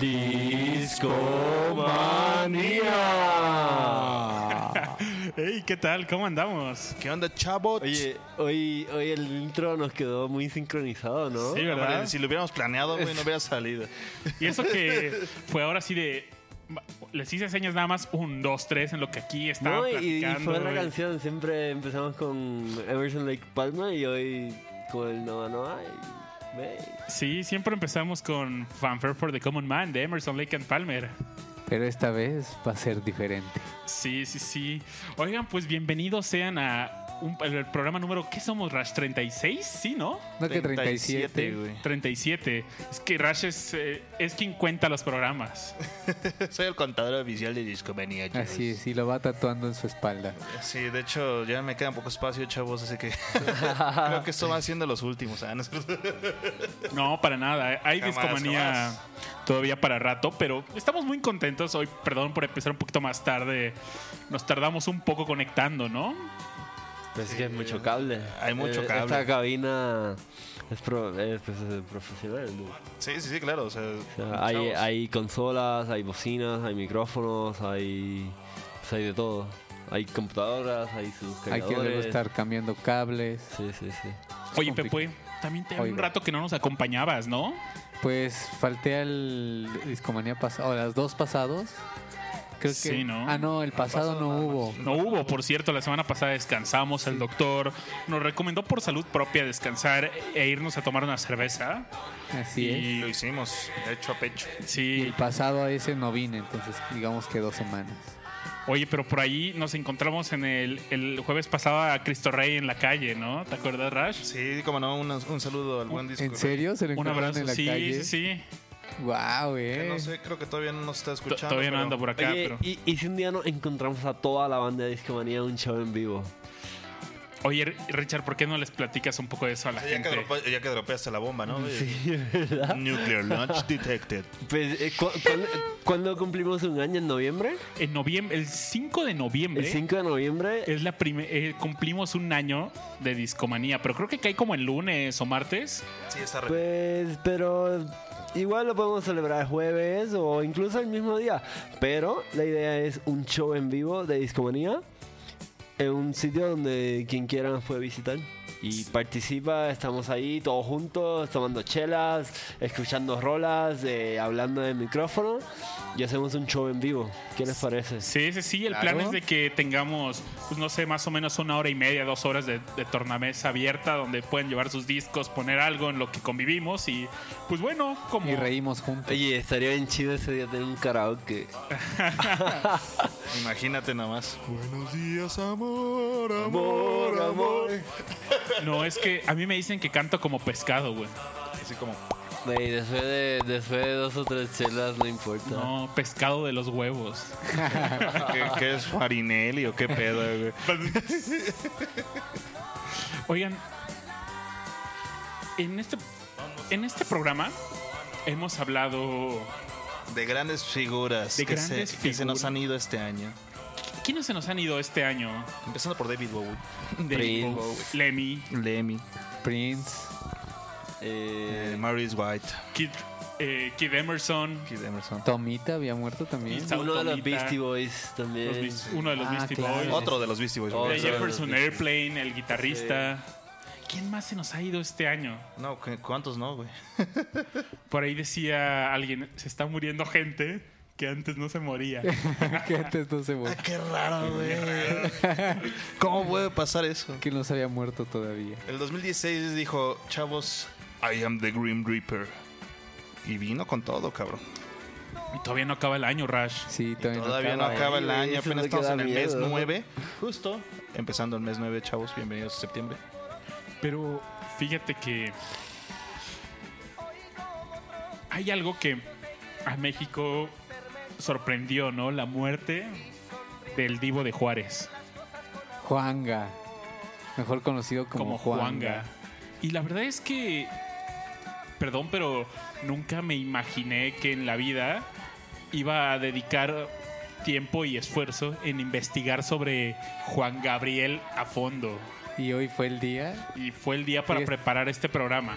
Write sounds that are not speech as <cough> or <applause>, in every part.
Discomanía. <laughs> Hey, ¿qué tal? ¿Cómo andamos? ¿Qué onda, chavos? Oye, hoy, hoy el intro nos quedó muy sincronizado, ¿no? Sí, ¿verdad? Hombre, si lo hubiéramos planeado, güey, no hubiera salido. Y eso que <laughs> fue ahora sí de. Les hice señas nada más un, dos, tres en lo que aquí estaba No, y, y fue la canción. Siempre empezamos con Emerson Lake Palma y hoy con el Nova Noa. Y. Sí, siempre empezamos con Fanfare for the Common Man de Emerson, Lake and Palmer. Pero esta vez va a ser diferente. Sí, sí, sí. Oigan, pues bienvenidos sean a un- el, el programa número, ¿qué somos, Rash? ¿36? Sí, ¿no? No que 37. güey. 37. Es que Rash es, eh, es quien cuenta los programas. <laughs> Soy el contador oficial de Discomanía, chavos. Así es, y lo va tatuando en su espalda. Sí, de hecho, ya me queda poco espacio, chavos, así que <laughs> creo que esto va siendo los últimos. ah, ¿no? <laughs> No, para nada. Hay Jamás, discomanía jamás. todavía para rato, pero estamos muy contentos hoy. Perdón por empezar un poquito más tarde. Nos tardamos un poco conectando, ¿no? Pues es que hay mucho cable. Hay mucho Eh, cable. Esta cabina es, pro- es, pues, es profesional. ¿no? Sí, sí, sí, claro. O sea, O sea, hay, hay consolas, hay bocinas, hay micrófonos, hay, pues, hay de todo. Hay computadoras, hay sus Hay que luego cargadores. estar cambiando cables. Sí, sí, sí. Oye. Pepe, también te un Oiga. rato que no nos acompañabas, ¿no? Pues falté al Discomanía pasado, o las dos pasados. Creo que. Sí, ¿no? Ah, no, el pasado pasado no hubo. No hubo, por cierto, la semana pasada descansamos. El doctor nos recomendó por salud propia descansar e irnos a tomar una cerveza. Así es. Y Lo hicimos, de hecho a pecho. Y sí, el pasado a ese no vine, entonces digamos que dos semanas. oye, pero por ahí nos encontramos en el, el jueves pasado a Cristo Rey en la calle, ¿no? ¿Te acuerdas, Rash? Sí, como no, un, un saludo al buen disco. ¿En serio? ¿Se lo Un encontraron abrazo. en la Sí, calle? sí, sí. Wow, Que eh. no sé, creo que todavía no nos está escuchando. Todavía no pero- anda por acá, Oye, pero. y, y si un día nos encontramos a toda la banda de Discomanía en un show en vivo. Oye, Richard, ¿por qué no les platicas un poco de eso a la ya, que gente? drope- ya que dropeaste la bomba, ¿no? Sí, <laughs> ¿verdad? Nuclear launch detected. Pues, eh, cu- cuándo- ¿Cuándo cumplimos un año? ¿En noviembre? En noviembre, el 5 de noviembre. El 5 de noviembre. Es la prime- eh, cumplimos un año de discomanía, pero creo que cae como el lunes o martes. Sí, está re... Pues, pero igual lo podemos celebrar el jueves o incluso el mismo día. Pero la idea es un show en vivo de Discomanía en un sitio donde quien quiera nos puede visitar. Y participa, estamos ahí todos juntos, tomando chelas, escuchando rolas, eh, hablando de micrófono y hacemos un show en vivo. ¿Qué les parece? Sí, sí, sí. El Claro. plan es de que tengamos, pues no sé, más o menos una hora y media, dos horas de, de tornamesa abierta donde pueden llevar sus discos, poner algo en lo que convivimos y, pues bueno, como. Y reímos juntos. Oye, estaría bien chido ese día tener un karaoke. <laughs> Imagínate nada más. Buenos días, amor, Amor, amor. No, es que a mí me dicen que canto como pescado, güey. Así como... Güey, después de, después de dos o tres chelas no importa. No, pescado de los huevos. <laughs> ¿Qué, qué es Farinelli o qué pedo, güey? <laughs> Oigan, en este, en este programa hemos hablado. De grandes figuras, De que, grandes se, que se nos figuras. han ido este año. ¿Quiénes se nos han ido este año? Empezando por David Bowie, De Prince. Lemmy, Lemmy, Prince. Eh, eh, Maurice White, Kid, eh, Kid Emerson, Kid Emerson. Tomita había muerto también. Uno de los. Beastie Boys también. los Beast- uno de los Ah, Beastie claro. Boys, Otro de los Beastie Boys. Los Jefferson Beastie Airplane, el guitarrista. ¿Quién más se nos ha ido este año? No, ¿cu- ¿cuántos no, güey? Por ahí decía alguien, se está muriendo gente que antes no se moría. <laughs> que antes no se Ah, murió. qué raro, güey. ¿Cómo puede pasar eso? Que no se había muerto todavía. El 2016 dijo, chavos, I am the Grim Reaper. Y vino con todo, cabrón. Y todavía no acaba el año, Rash. Sí, todavía, Todavía no acaba. acaba el año, apenas estamos en el mes miedo. 9. Justo. Empezando el mes 9, chavos. Bienvenidos a septiembre. Pero fíjate que hay algo que a México sorprendió, ¿no? La muerte del divo de Juárez, Juanga. Mejor conocido como, como, Juanga. Y la verdad es que, perdón, pero nunca me imaginé que en la vida iba a dedicar tiempo y esfuerzo en investigar sobre Juan Gabriel a fondo. Y hoy fue el día. Y fue el día para Sí. preparar este programa.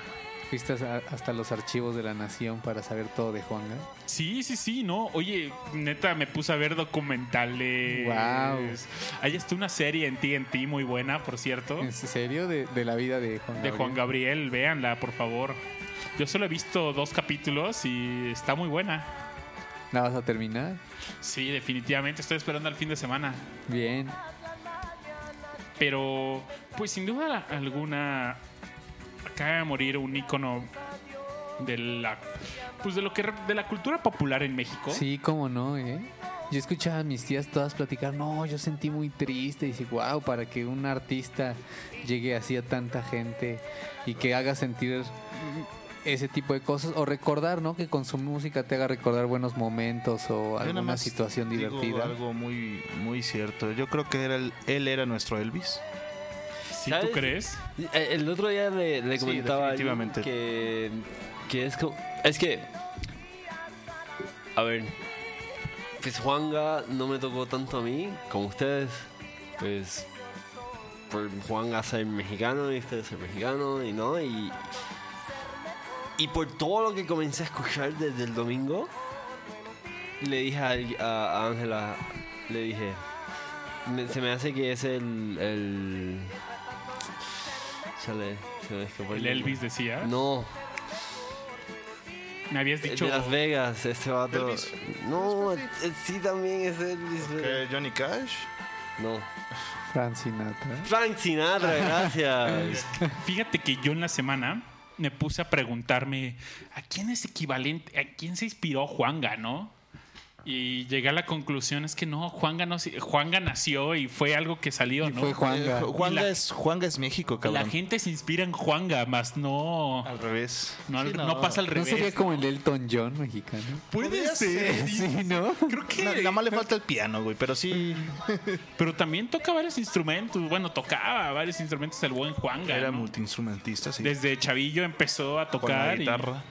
Fuiste hasta los archivos de la nación para saber todo de Juanga. Sí, sí, sí, no. Oye, neta, me puse a ver documentales. Guau. Hay hasta una serie en TNT muy buena, por cierto, ¿En serio? De, de la vida de Juan de Juan Gabriel. Véanla, por favor. Yo solo he visto dos capítulos y está muy buena. ¿La vas a terminar? Sí, definitivamente. Estoy esperando al fin de semana. Bien. Pero, pues sin duda alguna, acaba de morir un ícono de la, pues de lo que de la cultura popular en México. Sí, cómo no, ¿eh? Yo escuchaba a mis tías todas platicar, no, yo sentí muy triste. Y dice, wow, para que un artista llegue así a tanta gente y que haga sentir ese tipo de cosas. O recordar, ¿no? Que con su música te haga recordar buenos momentos o Yo nada alguna más situación digo divertida. algo muy, muy cierto. Yo creo que era el- él era nuestro Elvis. ¿Sí ¿Sabes? tú crees? Eh, El otro día le, le Sí, comentaba a que, que es como... Es que... A ver... Pues Juanga no me tocó tanto a mí como ustedes. Pues... Por Juanga ser mexicano y ustedes ser mexicano y no. Y, y por todo lo que comencé a escuchar desde el domingo, le dije a Ángela, le dije, me- se me hace que es el... el Chale, se me escapó El. Elvis decía. No, Me habías el dicho. de Las Vegas, este vato. Elvis. No, eh, sí también es Elvis. pero- ¿Qué, Johnny Cash. No. Frank Sinatra. Frank Sinatra, gracias. <laughs> Fíjate que yo en la semana me puse a preguntarme a quién es equivalente, a quién se inspiró Juanga, ¿no? Y llegué a la conclusión es que no, Juanga, no, Juanga nació y fue algo que salió, Y ¿no? fue Juanga. Eh, Juanga, la- es, Juanga es México, La cabrón. gente se inspira en Juanga, más no, Al revés. no, Sí, no pasa al ¿No revés. sería como el Elton John mexicano? Puede ser, sí. Sí, ¿no? Creo que No, nada más le falta el piano, güey, pero sí Pero también toca varios instrumentos. Bueno, tocaba varios instrumentos el buen Juanga. era ¿no? multiinstrumentista, sí. Desde chavillo empezó a Con la tocar. y- guitarra.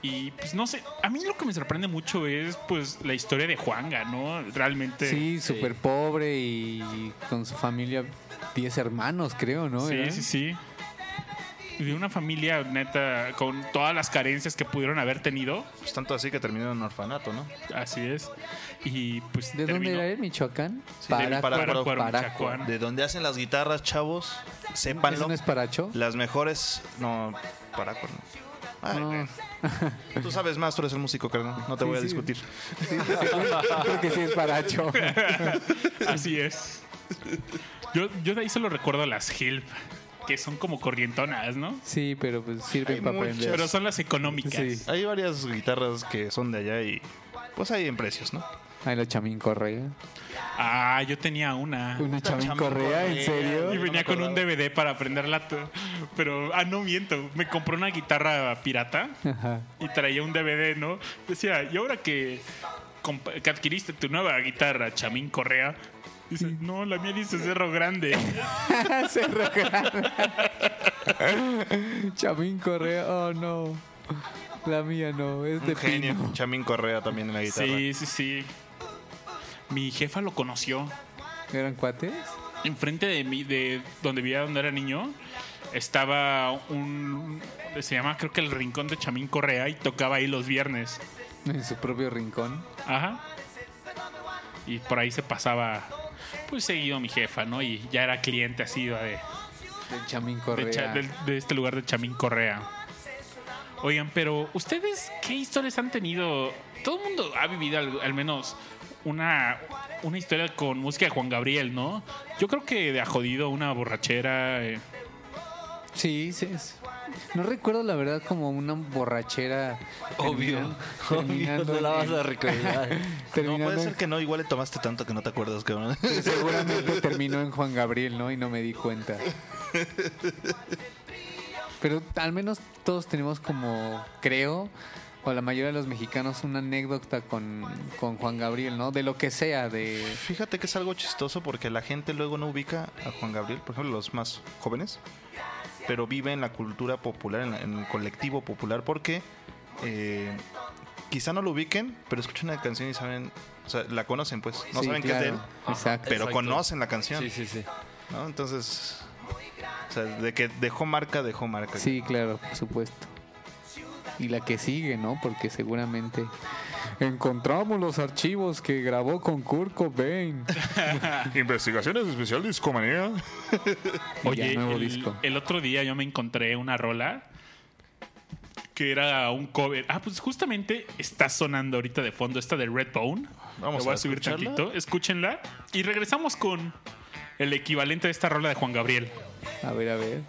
Y, pues no sé, a mí lo que me sorprende mucho es pues la historia de Juanga, ¿no? Realmente. Sí, súper pobre y con su familia, 10 hermanos, creo, ¿no? sí, ¿Eran? sí, sí. De una familia neta con todas las carencias que pudieron haber tenido. Pues tanto así que terminó en un orfanato, ¿no? Así es. Y pues ¿De dónde era él? ¿Michoacán? Sí, Parácuaro. De donde hacen las guitarras, chavos, sépanlo. ¿Eso no es Paracho? Las mejores. No, Parácuaro. Ay, No. <laughs> Tú sabes más, tú eres el músico, carnal. No te Sí, voy a sí. discutir. Creo que sí es Paracho. <laughs> Así es. Yo, yo de ahí solo recuerdo las Hilp, que son como corrientonas, ¿no? Sí, pero pues sirven para aprender. Pero son las económicas. Sí. Hay varias guitarras que son de allá y pues hay en precios, ¿no? Ay, la Chamín Correa. Ah, yo tenía una. ¿Una Chamín Correa? ¿En serio? Y no venía con un. DVD para aprenderla. Pero, ah, no miento. Me compré una guitarra pirata Ajá. y traía un DVD, ¿no? Decía, y ahora que, que adquiriste tu nueva guitarra, Chamín Correa, dice, no, la mía dice Cerro Grande. <laughs> Cerro Grande. <laughs> Chamín Correa, oh no. La mía no, es de Un genio. pino. Chamín Correa también en la guitarra. Sí, sí, sí. Mi jefa lo conoció. ¿Eran cuates? Enfrente de mí, de donde vivía donde era niño, estaba un. Se llama, creo que el rincón de Chamín Correa y tocaba ahí los viernes. En su propio rincón. Ajá. Y por ahí se pasaba, pues seguido mi jefa, ¿no? Y ya era cliente así de, De Chamín de, Correa. Cha- de este lugar de Chamín Correa. Oigan, pero ¿ustedes qué historias han tenido? Todo el mundo ha vivido al, al menos una, una historia con música de Juan Gabriel, ¿no? Yo creo que de a jodido una borrachera. eh, Sí, sí. es- No recuerdo la verdad como una borrachera. Obvio. Obvio, terminando no la vas a recordar. <laughs> No, puede ser que no, igual le tomaste tanto que no te acuerdas, cabrón. Seguramente terminó en Juan Gabriel, ¿no? Y no me di cuenta. <laughs> Pero al menos todos tenemos como, creo, o la mayoría de los mexicanos, una anécdota con, con Juan Gabriel, ¿no? De lo que sea, de... Fíjate que es algo chistoso porque la gente luego no ubica a Juan Gabriel, por ejemplo, los más jóvenes, pero vive en la cultura popular, en, la- en el colectivo popular, porque eh, quizá no lo ubiquen, pero escuchan una canción y saben, o sea, la conocen, pues, no Sí, saben que es de él, claro, Exacto. pero Exacto. conocen la canción, Sí, sí, sí. ¿no? Entonces, O sea, de que dejó marca, dejó marca. Sí, claro, por supuesto. Y la que sigue, ¿no? Porque seguramente encontramos los archivos que grabó con Kurt Cobain. <laughs> Investigaciones especial discomanía. <laughs> Oye, nuevo el, disco. el otro día yo me encontré una rola que era un cover. Ah, pues justamente está sonando ahorita de fondo esta de Redbone. Vamos Lo voy a, a subir escucharla. tantito. Escúchenla. Y regresamos con el equivalente de esta rola de Juan Gabriel. A ver, a ver.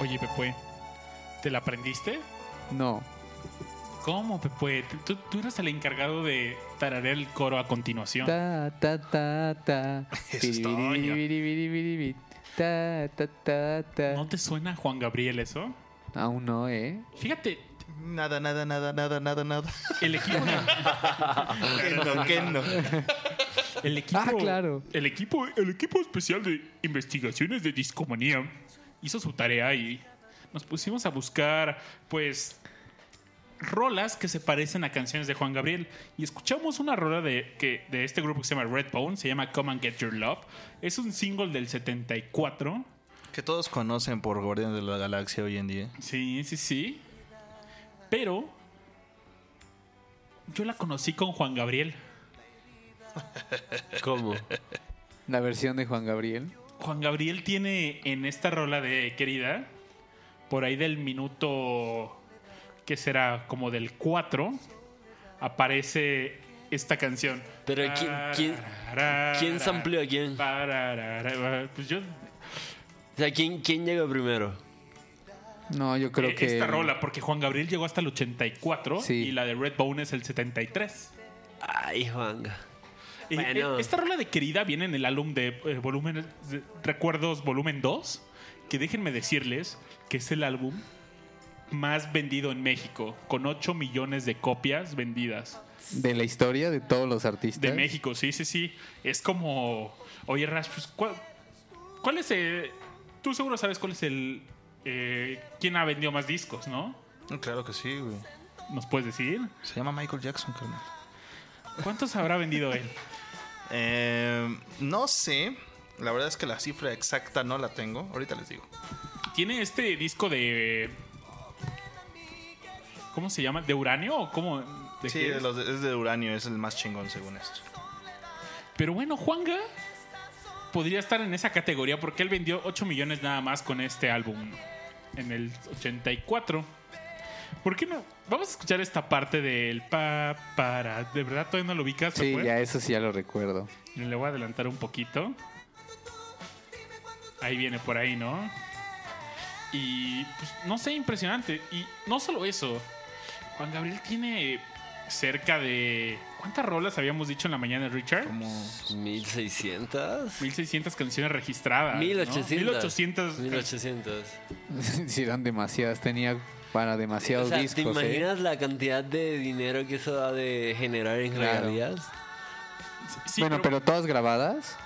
Oye, Pepe, ¿te la aprendiste? No. ¿Cómo, Pepe? Tú, tú eres el encargado de tararear el coro a continuación. Ta, ta, ta, ta. <laughs> Ta, ta, ta, ta. ¿No te suena Juan Gabriel eso? Aún no, ¿eh? Fíjate, Nada, nada, nada, nada, nada, nada. el equipo... ¿Qué no, qué no? El equipo, Ah, claro. El equipo, el equipo especial de investigaciones de discomanía hizo su tarea y nos pusimos a buscar, pues, rolas que se parecen a canciones de Juan Gabriel. Y escuchamos una rola de, que, de este grupo que se llama Redbone, se llama Come and Get Your Love. Es un single del 74. Que todos conocen por Guardianes de la Galaxia hoy en día. Sí, sí, sí. Pero yo la conocí con Juan Gabriel. ¿Cómo? La versión de Juan Gabriel. Juan Gabriel tiene en esta rola de Querida, por ahí del minuto que será como del 4, aparece esta canción. Pero ¿quién- quién- quién sampleó a quién? Pues yo, O sea, ¿quién, quién llegó primero? No, yo creo eh, que. esta rola, porque Juan Gabriel llegó hasta el 84 Sí. y la de Redbone es el 73. Ay, Juanga. Bueno. eh, Esta rola de Querida viene en el álbum de eh, volumen de Recuerdos Volumen 2, que déjenme decirles que es el álbum más vendido en México, con 8 millones de copias vendidas. De la historia de todos los artistas. De México, sí, sí, sí. Es como, oye, Rash, pues, ¿cuál, cuál es el... Tú seguro sabes cuál es el... eh, ¿Quién ha vendido más discos, no? Claro que sí, güey. ¿Nos puedes decir? Se llama Michael Jackson, carnal. ¿Cuántos habrá vendido él? Eh, no sé. La verdad es que la cifra exacta no la tengo. Ahorita les digo. Tiene este disco de. ¿Cómo se llama? ¿De uranio o cómo? ¿De Sí, es? los de- es de uranio, es el más chingón según esto. Pero bueno, Juanga podría estar en esa categoría porque él vendió 8 millones nada más con este álbum en el 84. ¿Por qué no? Vamos a escuchar esta parte del pa para. ¿De verdad todavía no lo ubicas? Sí, ya eso sí ya lo recuerdo. Le voy a adelantar un poquito. Ahí viene por ahí, ¿no? Y pues no sé, impresionante. Y no solo eso. Juan Gabriel tiene cerca de. ¿Cuántas rolas habíamos dicho en la mañana, Richard? Como 1600. 1600 canciones registradas. ¿no? 1800. 1800. 1800. sí, eran demasiadas. Tenía para demasiados o sea, discos. ¿te ¿eh? imaginas la cantidad de dinero que eso da de generar en Claro. regalías? Sí, bueno, pero, todas grabadas.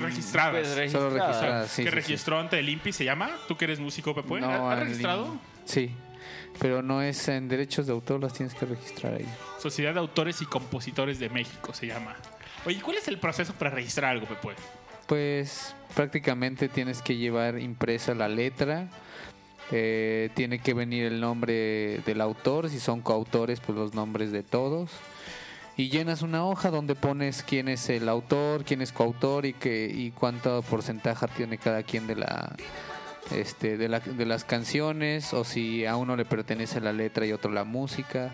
registradas. Pues, Solo O registradas. sí, que sí, sí. registró ante el INPI se llama. ¿Tú que eres músico, Pepe? No, ¿Has registrado? Sí. Pero no es en derechos de autor, las tienes que registrar ahí. Sociedad de Autores y Compositores de México se llama. Oye, ¿cuál es el proceso para registrar algo, Pepe? Pues prácticamente tienes que llevar impresa la letra. Eh, tiene que venir el nombre del autor, si son coautores, pues los nombres de todos. Y llenas una hoja donde pones quién es el autor, quién es coautor y, que, y cuánto porcentaje tiene cada quien de la, este, de, la, de las canciones, o si a uno le pertenece la letra y otro la música.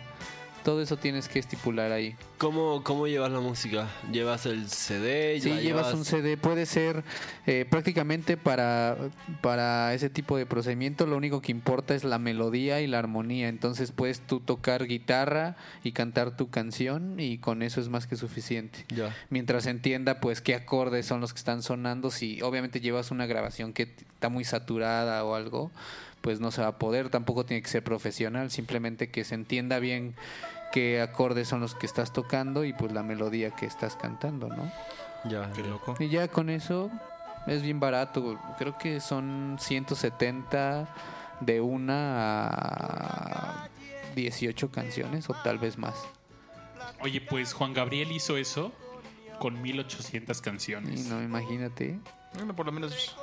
Todo eso tienes que estipular ahí. ¿Cómo, ¿Cómo llevas la música? ¿Llevas el CD? Sí, ¿La llevas un CD, puede ser eh, prácticamente para, para ese tipo de procedimiento, lo único que importa es la melodía y la armonía, entonces puedes tú tocar guitarra y cantar tu canción y con eso es más que suficiente. Ya. Mientras entienda pues qué acordes son los que están sonando, si obviamente llevas una grabación que está muy saturada o algo, pues no se va a poder, tampoco tiene que ser profesional, simplemente que se entienda bien qué acordes son los que estás tocando y pues la melodía que estás cantando, ¿no? Ya. Qué ya. loco. Y ya con eso es bien barato. Creo que son 170 de una a 18 canciones o tal vez más. Oye, pues Juan Gabriel hizo eso con 1800 Y canciones. no, imagínate. Bueno, por lo menos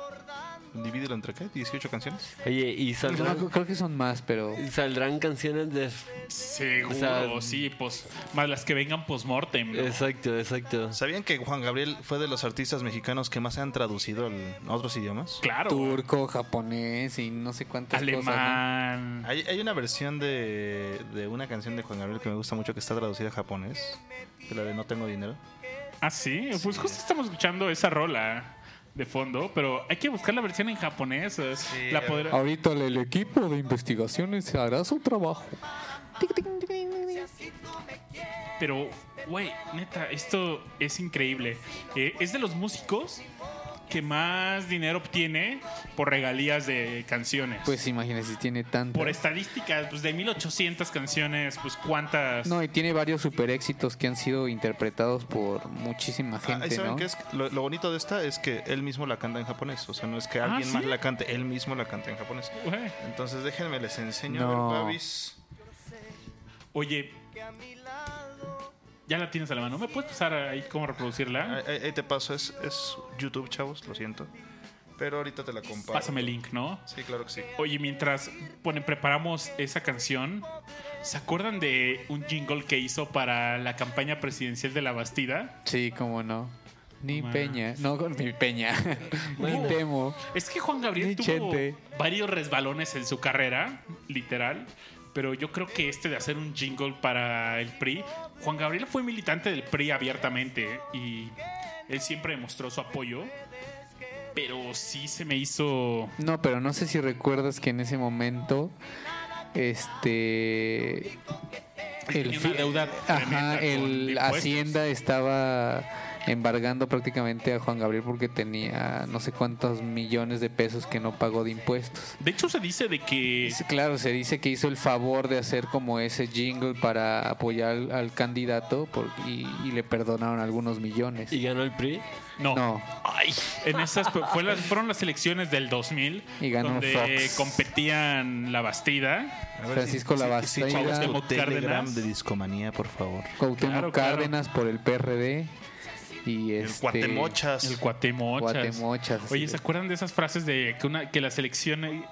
divídelo entre qué? 18 canciones. Oye, ¿y No, saldrán, creo que son más, pero saldrán canciones de... Seguro, O sea, sí, pues más las que vengan post-mortem. ¿no? Exacto, exacto. ¿Sabían que Juan Gabriel fue de los artistas mexicanos que más se han traducido a otros idiomas? Claro. turco, japonés y no sé cuántas cosas. Alemán. Hay, hay una versión de, de una canción de Juan Gabriel que me gusta mucho que está traducida a japonés. Que la de No tengo dinero. Ah, sí. Pues justo estamos escuchando esa rola de fondo, pero hay que buscar la versión en japonés. eh, la ¿no? Ahorita el equipo de investigaciones hará su trabajo. Pero, güey, neta, esto es increíble. Eh, es de los músicos que más dinero obtiene por regalías de canciones. Pues imagínese si tiene tanto. por estadísticas, pues de 1800 canciones, pues cuántas. No, y tiene varios super éxitos que han sido interpretados por muchísima Ah, gente, ¿y ¿Saben ¿no? qué es? Lo, lo bonito de esta es que él mismo la canta en japonés. O sea, no es que Ah, alguien ¿sí? más la cante, él mismo la canta en japonés. Entonces déjenme les enseño. No. A ver, Babis. Oye, ya la tienes a la mano. ¿Me puedes pasar ahí cómo reproducirla? Ahí, te paso, es, es YouTube, chavos, lo siento. Pero ahorita te la comparto. Pásame el link, ¿no? Sí, claro que sí. Oye, mientras bueno, preparamos esa canción, ¿se acuerdan de un jingle que hizo para la campaña presidencial de la Bastida? Sí, cómo no. Ni Man. Peña, no, <laughs> <laughs> ni Peña, Bueno. ni Temo. Es que Juan Gabriel Ni tuvo Chente. varios resbalones en su carrera, literal, pero yo creo que este de hacer un jingle para el PRI, Juan Gabriel fue militante del PRI abiertamente y él siempre demostró su apoyo, pero sí se me hizo... No, pero no sé si recuerdas que en ese momento este fi- una deuda ajá, el. Hacienda estaba embargando prácticamente a Juan Gabriel porque tenía no sé cuántos millones de pesos que no pagó de impuestos. De hecho se dice de que... Sí, Claro, se dice que hizo el favor de hacer como ese jingle para apoyar al, al candidato por- y, y le perdonaron algunos millones. ¿Y ganó el PRI? No, No, en esas fue las- fueron las elecciones del 2000 Y ganó donde Fox. competían La Bastida, Francisco Labastida. Cuauhtémoc Telegram Cárdenas. de discomanía, por favor. Cuauhtémoc Claro, claro. Cárdenas por el PRD y El este Guatemochas. el Cuatemochas. Oye, ¿se acuerdan de esas frases de que una que las elecciones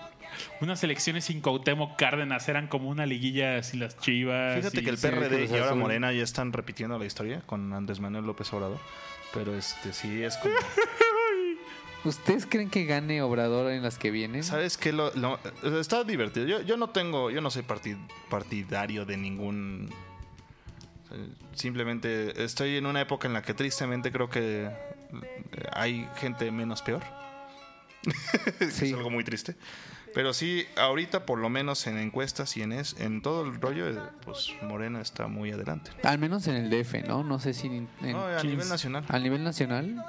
unas elecciones sin Cuauhtémoc Cárdenas eran como una liguilla sin las Chivas? Fíjate y- que el sí, PRD y ahora. Morena ya están repitiendo la historia con Andrés Manuel López Obrador. Pero este sí es como. <laughs> ¿Ustedes creen que gane Obrador en las que vienen? ¿Sabes qué? Lo, lo- está divertido. Yo, yo no tengo, yo no soy parti- partidario de ningún. Simplemente estoy en una época en la que tristemente creo que hay gente menos peor. <laughs> Sí. Es algo muy triste. Pero sí, ahorita por lo menos en encuestas y en es, en todo el rollo, eh, pues Morena está muy adelante. Al menos en el DF, ¿no? No sé si en, en- No, a nivel nacional. a nivel nacional.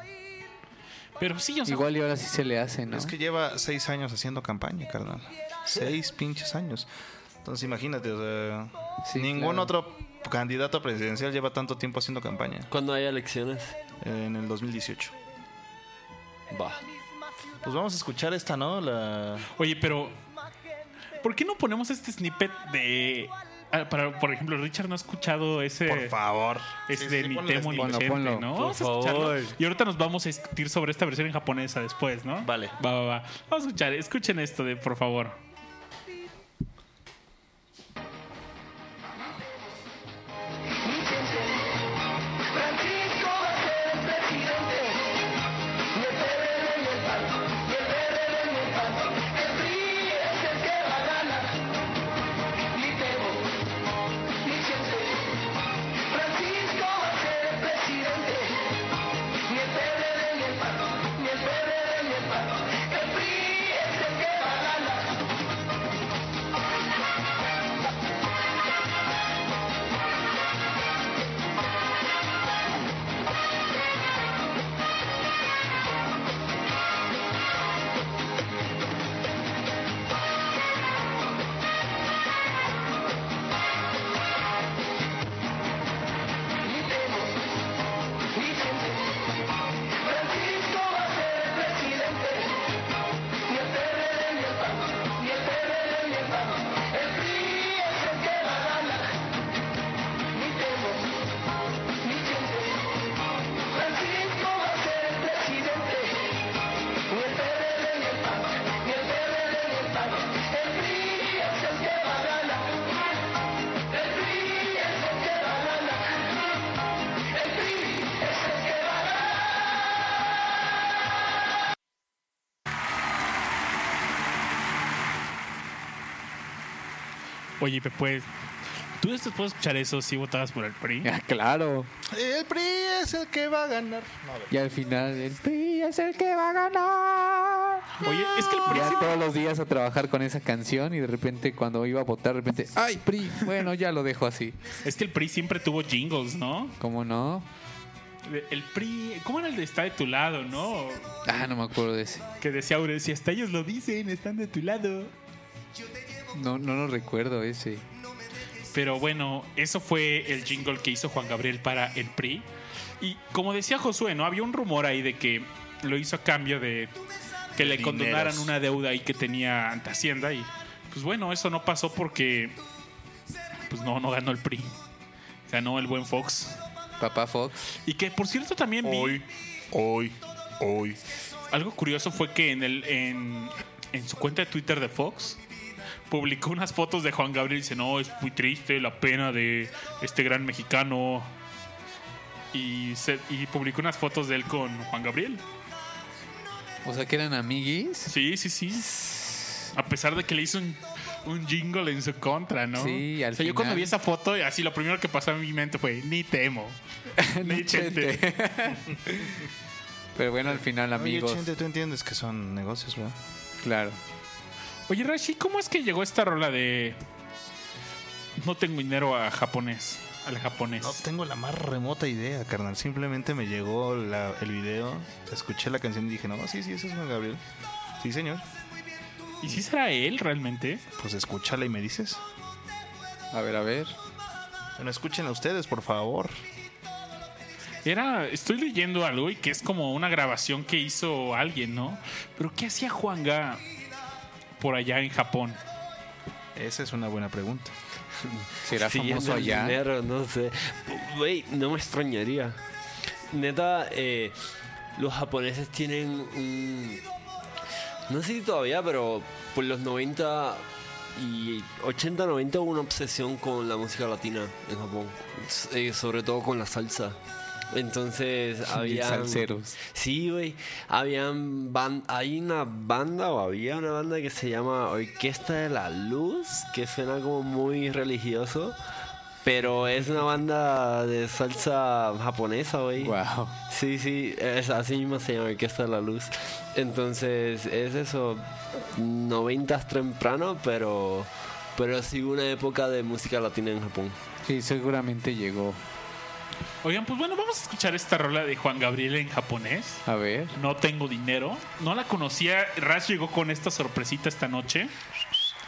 Pero sí, o sea, Igual y ahora sí se le hace, ¿no? Es que lleva seis años haciendo campaña, carnal. Seis pinches años. Entonces imagínate, o sea, Sí, ningún claro. otro candidato presidencial lleva tanto tiempo haciendo campaña. Cuando hay elecciones. En el 2018. Va. Pues vamos a escuchar esta, ¿no? La... Oye, pero ¿por qué no ponemos este snippet de ah, para por ejemplo, Richard no ha escuchado ese Por favor. ese Sí, de sí, ni temo ni. ¿no? Por Vamos a escucharlo. Y ahorita nos vamos a discutir sobre esta versión en japonesa después, ¿no? Vale. Va, va, va. Vamos a escuchar, escuchen esto de por favor. Oye, pues tú después de escuchar eso sí votabas por el PRI. Ah, claro. El PRI es el que va a ganar. No, a ver. Y al final, el PRI es el que va a ganar. Oye, es que el PRI Ya siempre- todos los días a trabajar con esa canción y de repente cuando iba a votar, de repente, ¡ay, PRI! Bueno, ya lo dejo así. es que el PRI siempre tuvo jingles, ¿no? ¿Cómo no? El PRI, ¿cómo era el de está de tu lado, no? Ah, no me acuerdo de ese. Que decía Aure, si hasta ellos lo dicen, están de tu lado. No, no lo recuerdo ese. Pero bueno, eso fue el jingle que hizo Juan Gabriel para el PRI. Y como decía Josué, ¿no? Había un rumor ahí de que lo hizo a cambio de que le Dineros. condonaran una deuda ahí que tenía ante Hacienda. Y pues bueno, eso no pasó porque pues no, no ganó el PRI. Ganó el buen Fox. Papá Fox. Y que por cierto también vi Hoy, hoy, hoy. algo curioso fue que en el en, en su cuenta de Twitter de Fox publicó unas fotos de Juan Gabriel y dice, no, es muy triste la pena de este gran mexicano. Y, se- y publicó unas fotos de él con Juan Gabriel. O sea, que eran amiguis. Sí, sí, sí. A pesar de que le hizo un un jingle en su contra, ¿no? Sí, al o sea, yo cuando vi esa foto, así lo primero que pasó en mi mente fue, ni temo. <laughs> ni chente. <laughs> Pero bueno, al final, amigos. Oye, Chente, tú entiendes que son negocios, ¿verdad? Claro. Oye, Rashi, ¿cómo es que llegó esta rola de no tengo dinero a japonés? Al japonés. No tengo la más remota idea, carnal. Simplemente me llegó la- el video, escuché la canción y dije, no, sí, sí, ese es Juan Gabriel. Sí, señor. ¿Y si será él realmente? Pues escúchala y me dices. A ver, a ver. Bueno, escuchen a ustedes, por favor. Era, estoy leyendo algo y que es como una grabación que hizo alguien, ¿no? Pero ¿qué hacía Juanga por allá en Japón? Esa es una buena pregunta. <laughs> ¿Será famoso el allá? dinero, no sé. Güey, no me extrañaría. Neta, eh, los japoneses tienen un... No sé si todavía, pero por los 90 y 80, 90 hubo una obsesión con la música latina en Japón. Eh, sobre todo con la salsa. Entonces había... salseros. Sí, güey. Habían ban- hay una banda o había una banda que se llama Orquesta de la Luz, que suena como muy religioso, pero es una banda de salsa japonesa, güey. Wow. Sí, sí, es así mismo se llama Orquesta de la Luz. Entonces, es eso, noventas temprano, pero pero sí una época de música latina en Japón. Sí, seguramente llegó. Oigan, pues bueno, vamos a escuchar esta rola de Juan Gabriel en japonés. A ver. No tengo dinero. No la conocía. Rash llegó con esta sorpresita esta noche.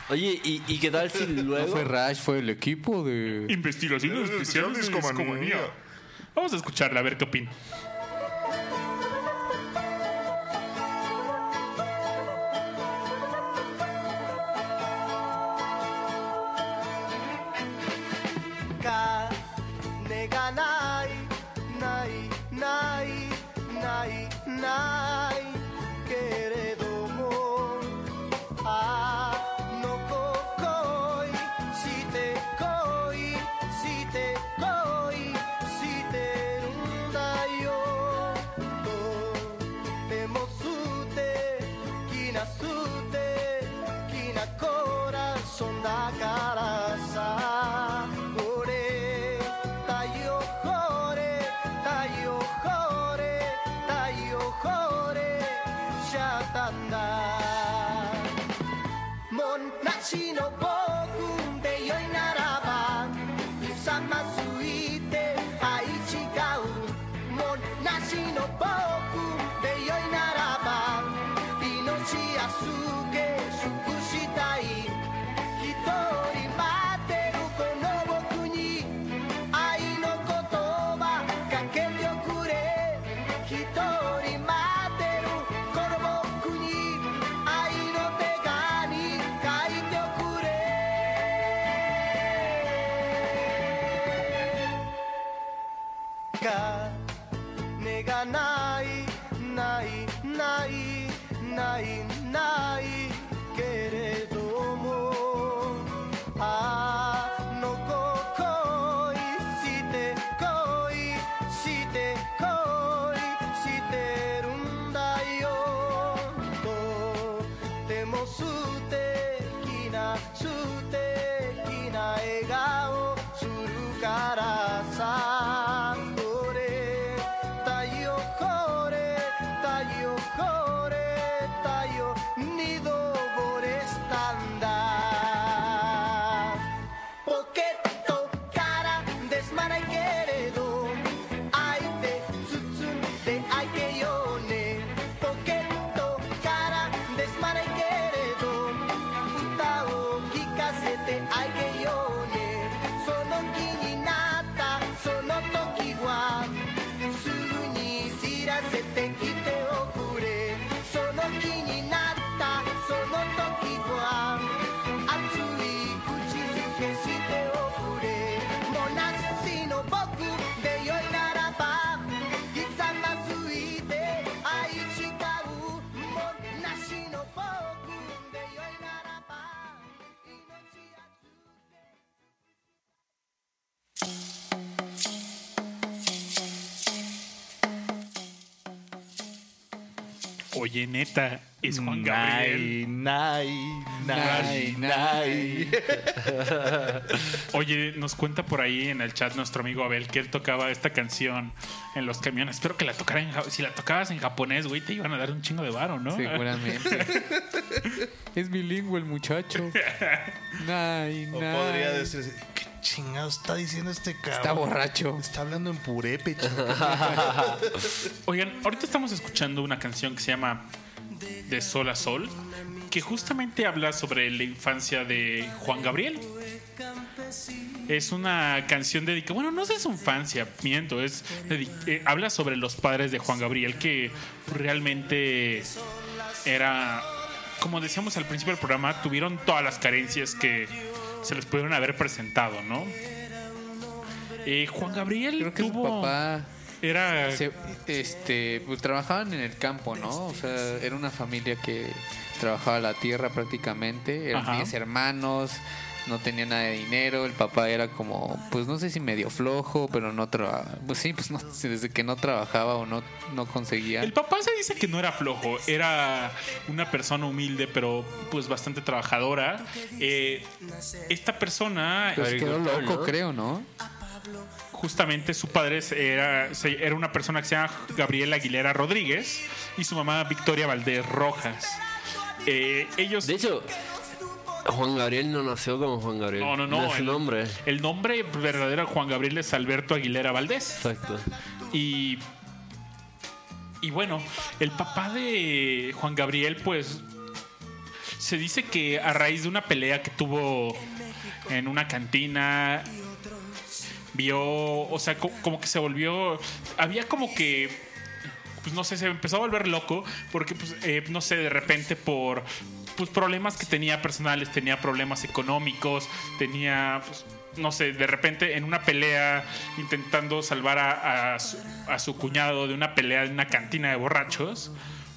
Oye, ¿y, y qué tal si <laughs> No luego... fue Rash, fue el equipo de... Investigaciones especiales de discomanía. Vamos a escucharla, a ver qué opina. ったんだ。もんなしの僕。Oye, neta, es Juan Gabriel. Nay, nay, nay, nay. <laughs> Oye, nos cuenta por ahí en el chat nuestro amigo Abel que él tocaba esta canción en los camiones. Espero que la tocara en si la tocabas en japonés, güey, te iban a dar un chingo de varo, ¿no? Seguramente. <laughs> es bilingüe el muchacho. <laughs> Nay, O nay. podría decir, ¿qué chingado está diciendo este cabrón? Está borracho. Está hablando en purépecha. <laughs> Oigan, ahorita estamos escuchando una canción que se llama De Sol a Sol, que justamente habla sobre la infancia de Juan Gabriel. Es una canción dedicada, bueno, no sé su infancia, miento, es eh, habla sobre los padres de Juan Gabriel que realmente era, como decíamos al principio del programa, tuvieron todas las carencias que se les pudieron haber presentado, ¿no? Eh, Juan Gabriel Creo que su papá era se- este, pues, trabajaban en el campo, ¿no? O sea, era una familia que trabajaba la tierra prácticamente. Eran Ajá. 10 hermanos, no tenía nada de dinero. El papá era como, pues no sé si medio flojo, pero no trabajaba. Pues sí, pues no, <laughs> desde que no trabajaba o no, no conseguía. El papá se dice que no era flojo, era una persona humilde, pero pues bastante trabajadora. Eh, esta persona, Pues quedó loco, ¿no? creo, ¿no? justamente su padre era, se- era una persona que se llama Gabriel Aguilera Rodríguez y su mamá Victoria Valdés Rojas. Eh, ellos... De hecho, Juan Gabriel no nació como Juan Gabriel. no, no, no. es el, nombre. el nombre verdadero de Juan Gabriel es Alberto Aguilera Valdés. Exacto. Y, y bueno, el papá de Juan Gabriel, pues, se dice que a raíz de una pelea que tuvo en una cantina, vio, o sea, co- como que se volvió, había como que, pues no sé, se empezó a volver loco, porque, pues, eh, no sé, de repente por... Pues problemas que tenía personales, tenía problemas económicos, tenía, pues, no sé, de repente en una pelea intentando salvar a, su, a su cuñado de una pelea en una cantina de borrachos,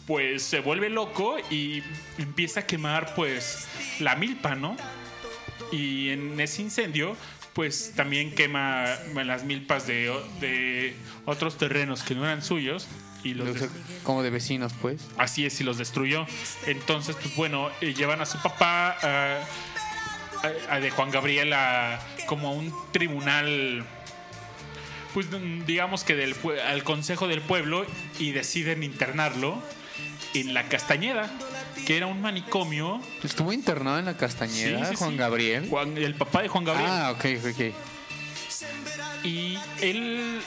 pues se vuelve loco y empieza a quemar pues la milpa, ¿no? Y en ese incendio pues también quema las milpas de, de otros terrenos que no eran suyos y los como de vecinos, pues. Así es, y los destruyó. Entonces, pues bueno, eh, llevan a su papá, a- a de Juan Gabriel, a, como a un tribunal, pues digamos que del, al Consejo del Pueblo y deciden internarlo en la Castañeda, que era un manicomio. Estuvo internado en la Castañeda, Sí, sí, Juan sí. Gabriel. Juan- el papá de Juan Gabriel. Ah, ok, ok. Y él,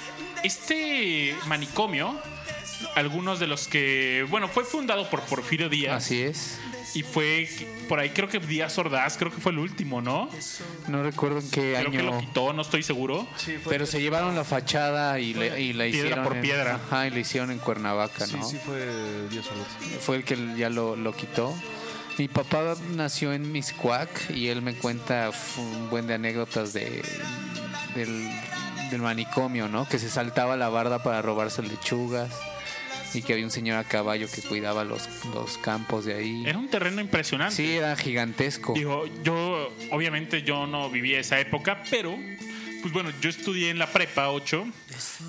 este manicomio, algunos de los que, bueno, fue fundado por Porfirio Díaz. Así es. Y fue por ahí, creo que Díaz Ordaz, creo que fue el último, ¿no? No recuerdo en qué Creo que lo año. quitó, no estoy seguro. Pero se llevaron la fachada y, le- y la Piedra hicieron. por en- piedra. Ajá, y la hicieron en Cuernavaca, Sí, ¿no? sí fue Dios Ordaz. Fue el que ya lo, lo quitó. Mi papá nació en Miscuac y él me cuenta un buen de anécdotas de, del, del manicomio, ¿no? Que se saltaba la barda para robarse lechugas y que había un señor a caballo que cuidaba los, los campos de ahí. Era un terreno impresionante. Sí, era gigantesco. Digo, yo, obviamente yo no viví esa época, pero, pues bueno, yo estudié en la prepa 8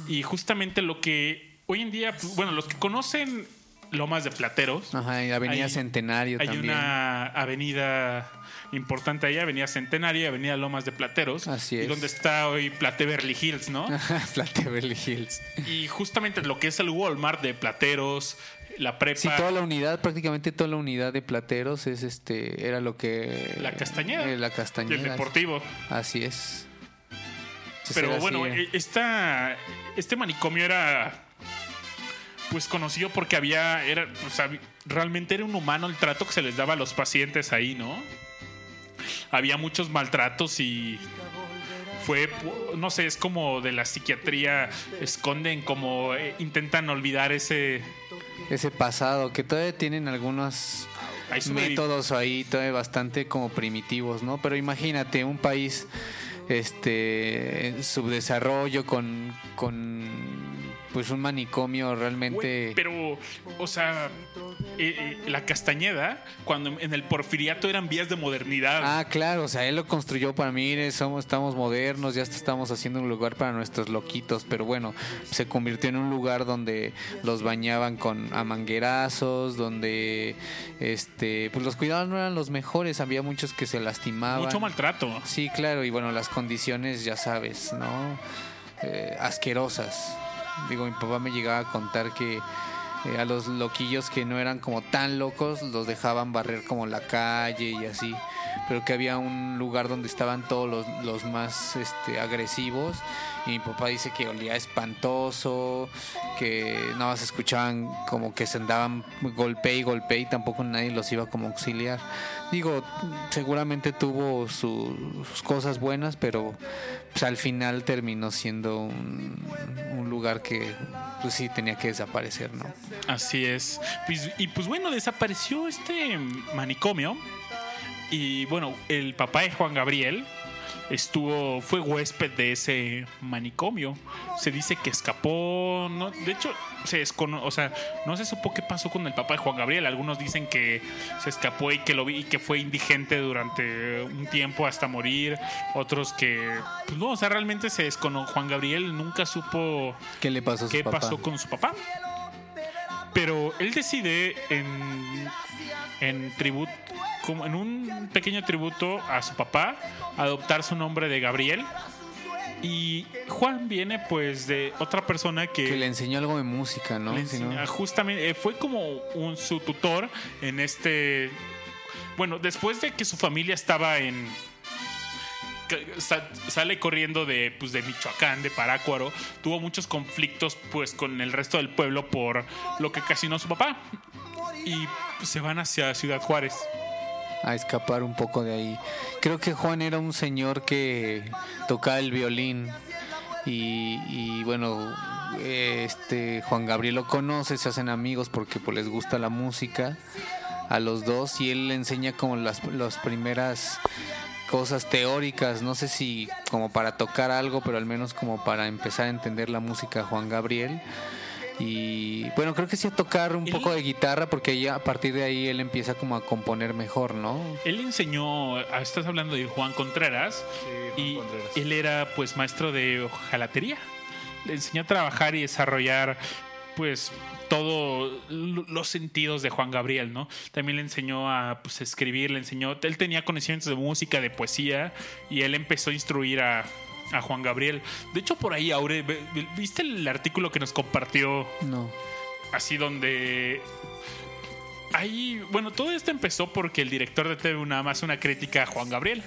y justamente lo que hoy en día, pues, bueno, los que conocen Lomas de Plateros, Ajá, y Avenida Hay- Centenario hay también. una avenida importante ahí, Avenida Centenaria, Avenida Lomas de Plateros, Así y es. donde está hoy Plate Beverly Hills, ¿no? <laughs> Plate Beverly Hills. y justamente lo que es el Walmart de Plateros, la prepa, Sí, toda la unidad, prácticamente toda la unidad de plateros es este, era lo que La Castañeda. eh, la y el Castañeda. deportivo. Así es. Entonces Pero bueno, así, eh, esta, este manicomio era pues conocido porque había, era, o sea, realmente era un humano el trato que se les daba a los pacientes ahí, ¿no? Había muchos maltratos y fue, no sé, es como de la psiquiatría, esconden como eh, intentan olvidar ese... ese pasado que todavía tienen algunos métodos ahí todavía bastante como primitivos, ¿no? Pero imagínate un país este en subdesarrollo con con pues un manicomio realmente... Güey, pero, o sea, eh, eh, la Castañeda, cuando en el Porfiriato eran vías de modernidad. Ah, claro, o sea, él lo construyó para mí, somos, estamos modernos, ya estamos haciendo un lugar para nuestros loquitos, pero bueno, se convirtió en un lugar donde los bañaban con a manguerazos, donde este, pues los cuidados no eran los mejores, había muchos que se lastimaban. Mucho maltrato. Sí, claro, y bueno, las condiciones, ya sabes, ¿no? Eh, asquerosas. Digo, mi papá me llegaba a contar que eh, a los loquillos que no eran como tan locos los dejaban barrer como la calle y así, pero que había un lugar donde estaban todos los, más este, agresivos y mi papá dice que olía espantoso, que nada más escuchaban como que se andaban golpe y golpe y tampoco nadie los iba como auxiliar. Digo, seguramente tuvo su- sus cosas buenas, pero pues, al final terminó siendo un, un lugar que pues sí tenía que desaparecer, ¿no? Así es. Pues- y pues bueno, desapareció este manicomio. Y bueno, el papá de Juan Gabriel estuvo, fue huésped de ese manicomio. Se dice que escapó. No, de hecho, se descono- o sea, no se supo qué pasó con el papá de Juan Gabriel. Algunos dicen que se escapó y que lo vi y que fue indigente durante un tiempo hasta morir. Otros que, pues no, o sea, realmente se desconoce. Juan Gabriel nunca supo ¿Qué le pasó a su qué papá? pasó con su papá. Pero él decide en, en tributo, como en un pequeño tributo a su papá, adoptar su nombre de Gabriel. Y Juan viene pues de otra persona que, Que le enseñó algo de música, ¿no? le enseña- justamente eh, fue como un, su tutor en este bueno después de que su familia estaba en sale corriendo de pues de Michoacán de Parácuaro tuvo muchos conflictos pues con el resto del pueblo por lo que casinó su papá y se van hacia Ciudad Juárez a escapar un poco de ahí. Creo que Juan era un señor que tocaba el violín y, y, bueno, este Juan Gabriel lo conoce, se hacen amigos porque pues, les gusta la música a los dos y él le enseña como las, las primeras cosas teóricas, no sé si como para tocar algo, pero al menos como para empezar a entender la música Juan Gabriel. Y bueno, creo que sí a tocar un Él- poco de guitarra porque ya a partir de ahí él empieza como a componer mejor, ¿no? él enseñó ah, estás hablando de Juan Contreras y él era pues maestro de hojalatería. Le enseñó a trabajar y desarrollar pues todos los sentidos de Juan Gabriel, ¿no? También le enseñó a pues, escribir, le enseñó, él tenía conocimientos de música, de poesía y él empezó a instruir a, a Juan Gabriel. De hecho, por ahí, Aure, ¿viste el artículo que nos compartió No. así donde ahí, bueno, todo esto empezó porque el director de TV UNAM hace una crítica a Juan Gabriel.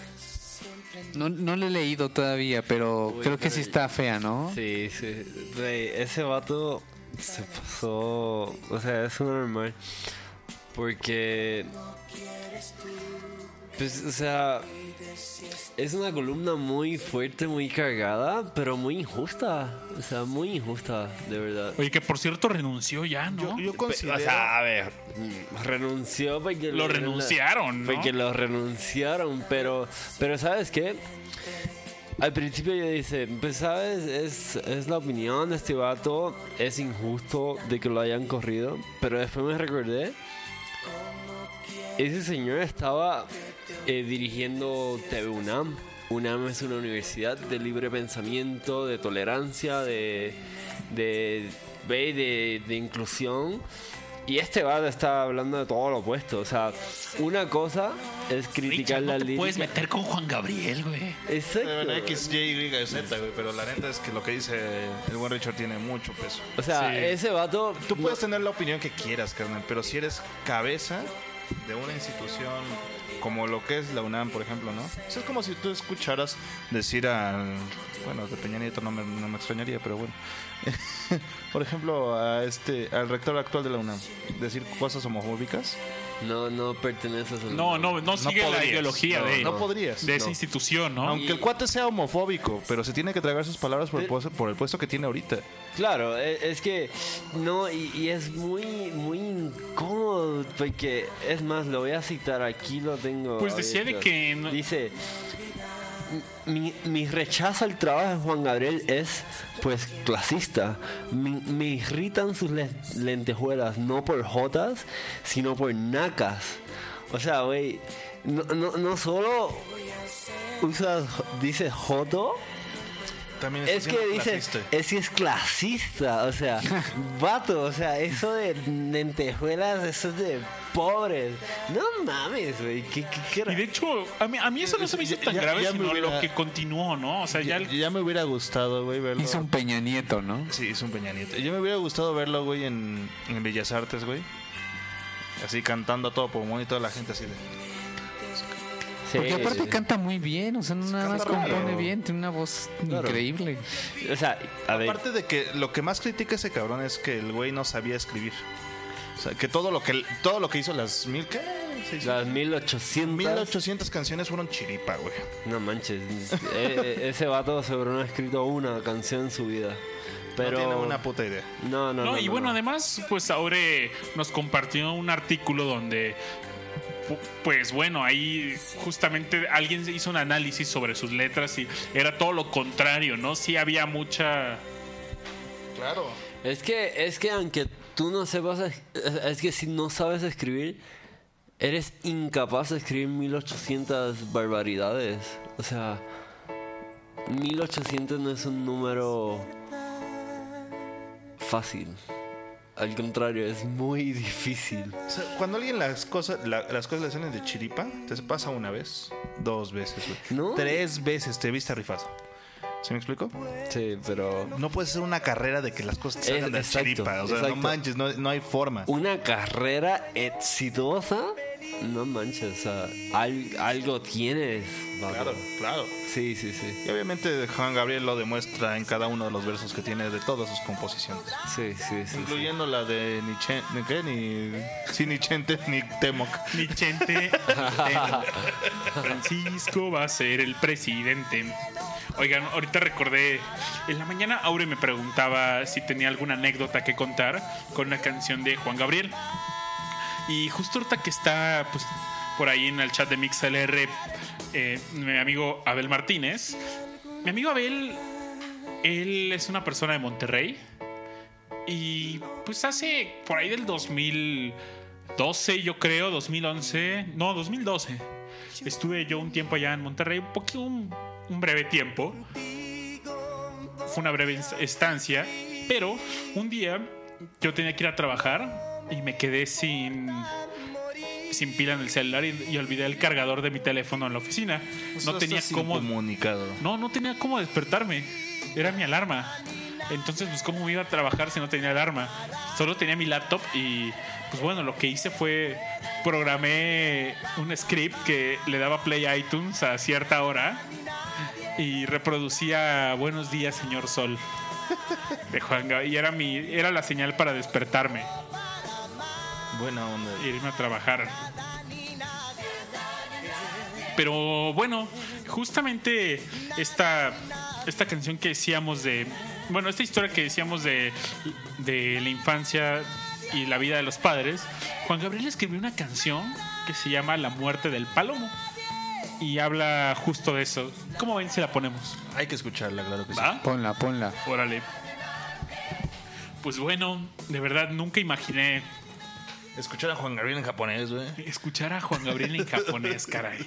No, no lo he leído todavía, pero Uy, creo que sí está fea, ¿no? Sí, sí. Güey, ese vato se pasó. O sea, es un normal. Porque. Pues, o sea. Es una columna muy fuerte, muy cargada, pero muy injusta. O sea, muy injusta, de verdad. Oye, que por cierto renunció ya, ¿no? Yo, yo considero... O sea, a ver, mm, renunció porque Lo renunciaron, ¿no? Porque lo renunciaron, pero, pero ¿sabes qué? Al principio yo dice, pues sabes, es, es la opinión de este vato, es injusto de que lo hayan corrido, pero después me recordé, ese señor estaba eh, dirigiendo TV UNAM. UNAM es una universidad de libre pensamiento, de tolerancia, de, de, ve, de, de inclusión. Y este vato está hablando de todo lo opuesto. O sea, una cosa es criticar Richard, la no te lírica. puedes meter con Juan Gabriel, güey. Exacto. Bueno, X, Y, Y, Z, güey, pero la neta es que lo que dice el buen Richard tiene mucho peso. O sea, Sí. ese vato. Tú puedes tener la opinión que quieras, carnal, pero si eres cabeza de una institución como lo que es la UNAM, por ejemplo, ¿no? Es como si tú escucharas decir al... Bueno, de Peña Nieto no me, no me extrañaría, pero bueno. <laughs> por ejemplo, a este, al rector actual de la UNAM, decir cosas homofóbicas. No, no perteneces a No, no, no sigue la ideología No, de, no podrías, de esa no. institución, ¿no? Aunque el cuate sea homofóbico, pero se tiene que tragar sus palabras por el, puesto, por el puesto que tiene ahorita. Claro, e- es que no, y, y es muy, muy incómodo, porque es más, lo voy a citar, aquí lo tengo. Pues decía de que Dice, mi, mi rechazo al trabajo de Juan Gabriel es, pues, clasista. Me, me irritan sus le- lentejuelas, no por jotas, sino por nacas. O sea, güey, no, no, no solo usas, dice joto, También es que dice, clasista. es que es clasista, o sea, <laughs> vato, o sea, eso de lentejuelas, eso es de pobres. No mames, güey, ¿qué, qué, qué Y de hecho, a mí, a mí eso no se me hizo tan ya- grave, ya sino hubiera- lo que continuó, ¿no? O sea, ya... Ya, ya me hubiera gustado, güey, verlo. Hizo un Peña Nieto, ¿no? Sí, es un Peña Nieto. Yo me hubiera gustado verlo, güey, en, en Bellas Artes, güey. Así cantando a todo pulmón y toda la gente así de... Sí, Porque aparte sí. canta muy bien, o sea, no nada más canta raro. compone bien, tiene una voz Claro. increíble. O sea, a ver, Aparte de que lo que más critica ese cabrón es que el güey no sabía escribir. O sea, que todo lo que todo lo que hizo las mil ¿qué? Las 1800. 1800 canciones fueron chiripa, güey. No manches, e- e- ese vato seguro no ha escrito una canción en su vida. Pero No tiene una puta idea. No, no, No, no. y no, bueno, no. además, pues Aure nos compartió un artículo donde, pues bueno, ahí justamente alguien hizo un análisis sobre sus letras y era todo lo contrario, ¿no? Sí había mucha... Claro. Es que, es que aunque tú no sepas, es- es que si no sabes escribir, eres incapaz de escribir 1800 barbaridades. O sea, 1800 no es un número fácil. Al contrario, es muy difícil. O sea, cuando alguien las cosas la- las cosas le salen de chiripa, te pasa una vez, dos veces, güey. ¿No? Tres veces te viste rifado. ¿Se me explico? Sí, pero No puedes hacer una carrera de que las cosas te salgan de exacto, chiripa. O sea, no manches, no, no hay forma. una carrera exitosa, no manches, o sea, al- algo tienes. Claro, claro. Sí, sí, sí. Y obviamente Juan Gabriel lo demuestra en cada uno de los versos que tiene de todas sus composiciones. Sí, sí, sí. sí. Incluyendo la de ni, Chen- ni qué, ni sí, ni Chente ni Temoc. Ni Chente, Francisco va a ser el presidente. Oigan, ahorita recordé, en la mañana Aure me preguntaba si tenía alguna anécdota que contar con una canción de Juan Gabriel. Y justo ahorita que está pues, por ahí en el chat de MixLR, eh, mi amigo Abel Martínez. Mi amigo Abel, él es una persona de Monterrey. Y pues hace por ahí del 2012, yo creo, 2011, no, 2012. Estuve yo un tiempo allá en Monterrey, un poquito, un, breve tiempo. Fue una breve estancia, pero un día yo tenía que ir a trabajar y me quedé sin sin pila en el celular y, y olvidé el cargador de mi teléfono en la oficina. No tenía cómo comunicado. no, no tenía cómo despertarme. Era mi alarma. Entonces, pues, ¿cómo me iba a trabajar si no tenía alarma? Solo tenía mi laptop y, pues bueno, lo que hice fue programé un script que le daba play a iTunes a cierta hora y reproducía Buenos días, señor Sol. De Juan Gabriel. Y era, mi, era la señal para despertarme Buena onda. irme a trabajar. Pero bueno, justamente esta, esta canción que decíamos de. Bueno, esta historia que decíamos de, de la infancia y la vida de los padres, Juan Gabriel escribió una canción que se llama La muerte del palomo. Y habla justo de eso. ¿Cómo ven si la ponemos? Hay que escucharla, claro que sí. Ponla, ponla. Órale. Pues bueno, de verdad nunca imaginé Escuchar a Juan Gabriel en japonés, güey. Escuchar a Juan Gabriel en japonés, caray.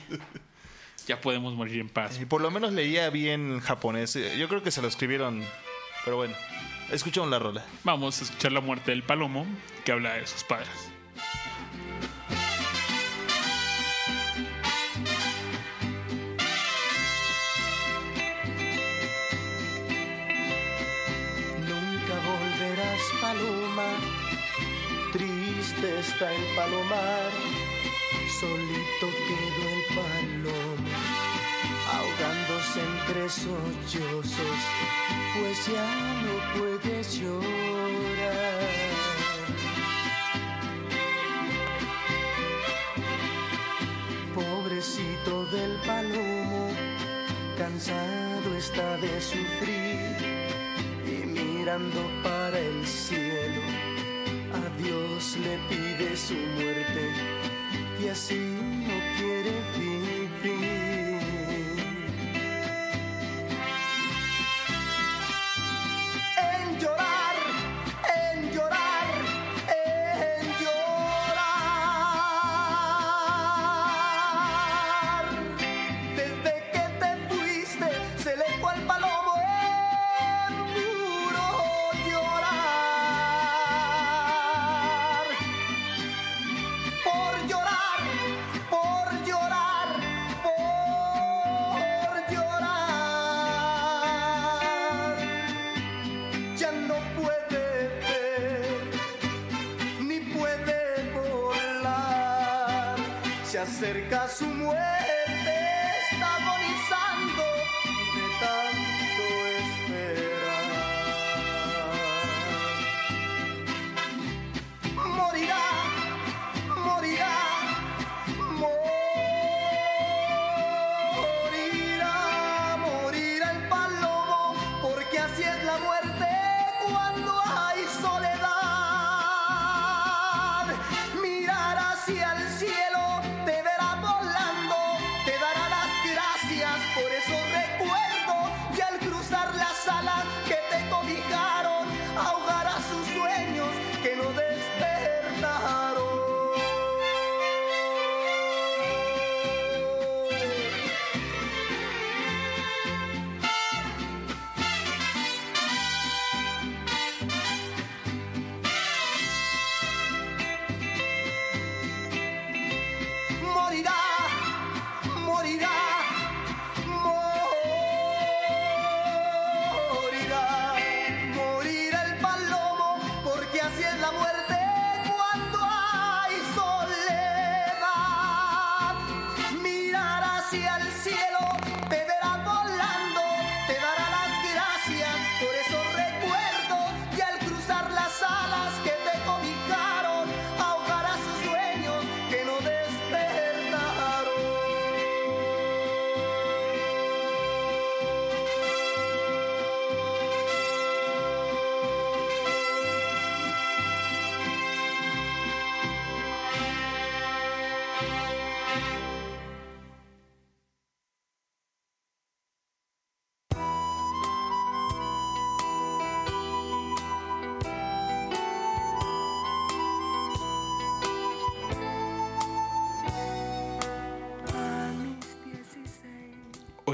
Ya podemos morir en paz. Y por lo menos leía bien japonés. Yo creo que se lo escribieron. Pero bueno, escuchamos la rola. Vamos a escuchar la muerte del palomo que habla de sus padres. Nunca volverás, paloma. Triste está el palomar. Solito quedó el palomo. Ahogándose entre sollozos. Pues ya no puede llorar. Pobrecito del palomo, cansado está de sufrir y mirando para el cielo, Dios le pide su muerte y así no quiere vivir.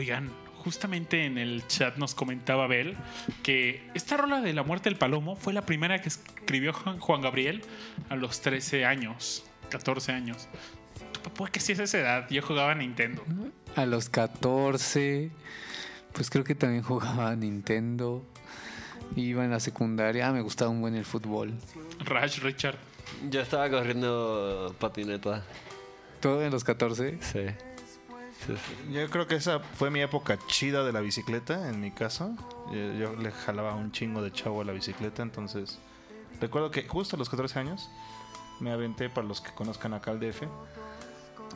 Oigan, justamente en el chat nos comentaba Bel que esta rola de la muerte del palomo fue la primera que escribió Juan Gabriel a los 13 años, 14 años. ¿Por qué si es esa edad? Yo jugaba a Nintendo. A los 14, pues creo que también jugaba a Nintendo. Iba en la secundaria, ah, me gustaba un buen el fútbol. Rash Richard. Yo estaba corriendo patineta. Todo en los 14. Sí. Yo creo que esa fue mi época chida de la bicicleta, en mi caso. Yo, le jalaba un chingo de chavo a la bicicleta, entonces... Recuerdo que justo a los 14 años me aventé, para los que conozcan acá al DF,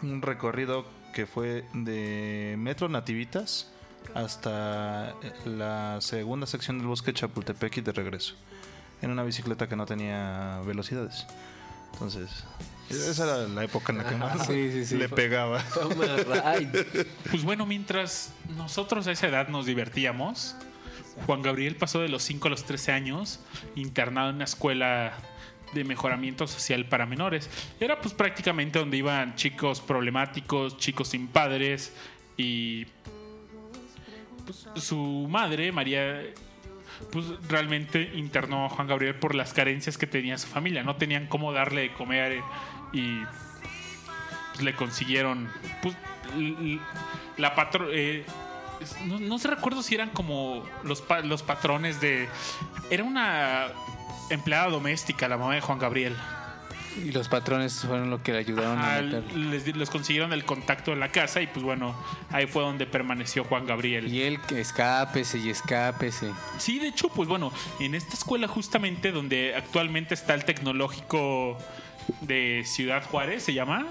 un recorrido que fue de Metro Nativitas hasta la segunda sección del bosque Chapultepec y de regreso. En una bicicleta que no tenía velocidades. Entonces, esa era la época en la que más Sí, sí, sí. le pegaba. <laughs> Toma. Pues bueno, mientras nosotros a esa edad nos divertíamos, Juan Gabriel pasó de los 5 a los 13 años internado en una escuela de mejoramiento social para menores. Era pues prácticamente donde iban chicos problemáticos, chicos sin padres y pues, su madre, María, pues realmente internó a Juan Gabriel por las carencias que tenía su familia. No tenían cómo darle de comer y pues, le consiguieron pues, la patro eh, no, no se recuerdo si eran como los, pa- los patrones de era una empleada doméstica la mamá de Juan Gabriel Y los patrones fueron lo que le ayudaron Ajá, a meter. les, les consiguieron el contacto en la casa y pues bueno ahí fue donde permaneció Juan Gabriel Y él escápese y escápese. Sí, de hecho, pues bueno, en esta escuela justamente donde actualmente está el tecnológico de Ciudad Juárez, se llama,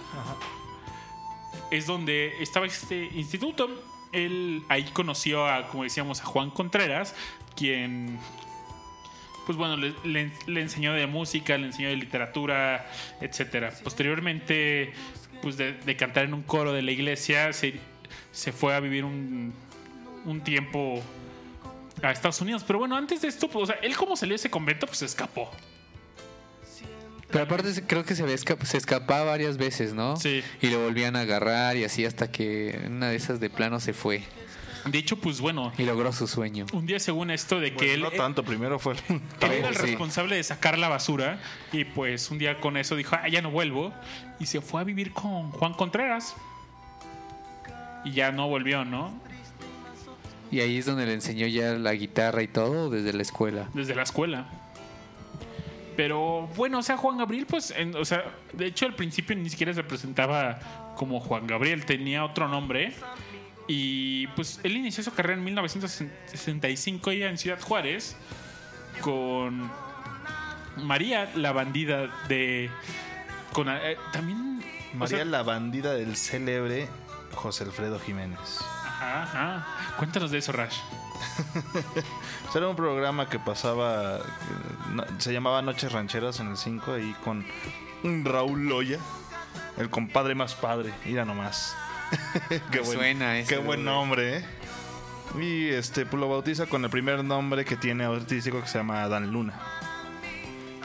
es donde estaba este instituto. Él ahí conoció a, como decíamos, a Juan Contreras, quien, pues bueno, le, le- le enseñó de música, le enseñó de literatura, etcétera. Posteriormente, pues de, de cantar en un coro de la iglesia, se, se fue a vivir un, un tiempo a Estados Unidos. Pero bueno, antes de esto, pues, o sea, él como salió de ese convento, pues se escapó. Pero aparte se- creo que se, había esca- se escapaba varias veces, ¿no? Sí. Y lo volvían a agarrar y así hasta que una de esas de plano se fue De hecho, pues bueno, y logró su sueño. un día según esto de que Pues él, no tanto, primero fue él era el <laughs> Sí. responsable de sacar la basura y pues un día con eso dijo, ah, ya no vuelvo y se fue a vivir con Juan Contreras. Y ya no volvió, ¿no? Y ahí es donde le enseñó ya la guitarra y todo desde la escuela. Desde la escuela. Pero bueno, o sea, Juan Gabriel, pues, en- o sea, de hecho al principio ni siquiera se presentaba como Juan Gabriel, tenía otro nombre. Y pues él inició su carrera en 1965 ya en Ciudad Juárez con María, la bandida de... Con, eh, también... o María sea, la bandida del célebre José Alfredo Jiménez. Ajá, ajá. Cuéntanos de eso, Rash. <laughs> Pues Era un programa que pasaba, se llamaba Noches Rancheras en el 5 ahí con Raúl Loya, el compadre más padre, mira nomás. <laughs> Me suena ese Qué buen nombre. nombre, ¿eh? Y este, pues lo bautiza con el primer nombre que tiene artístico que se llama Adán Luna.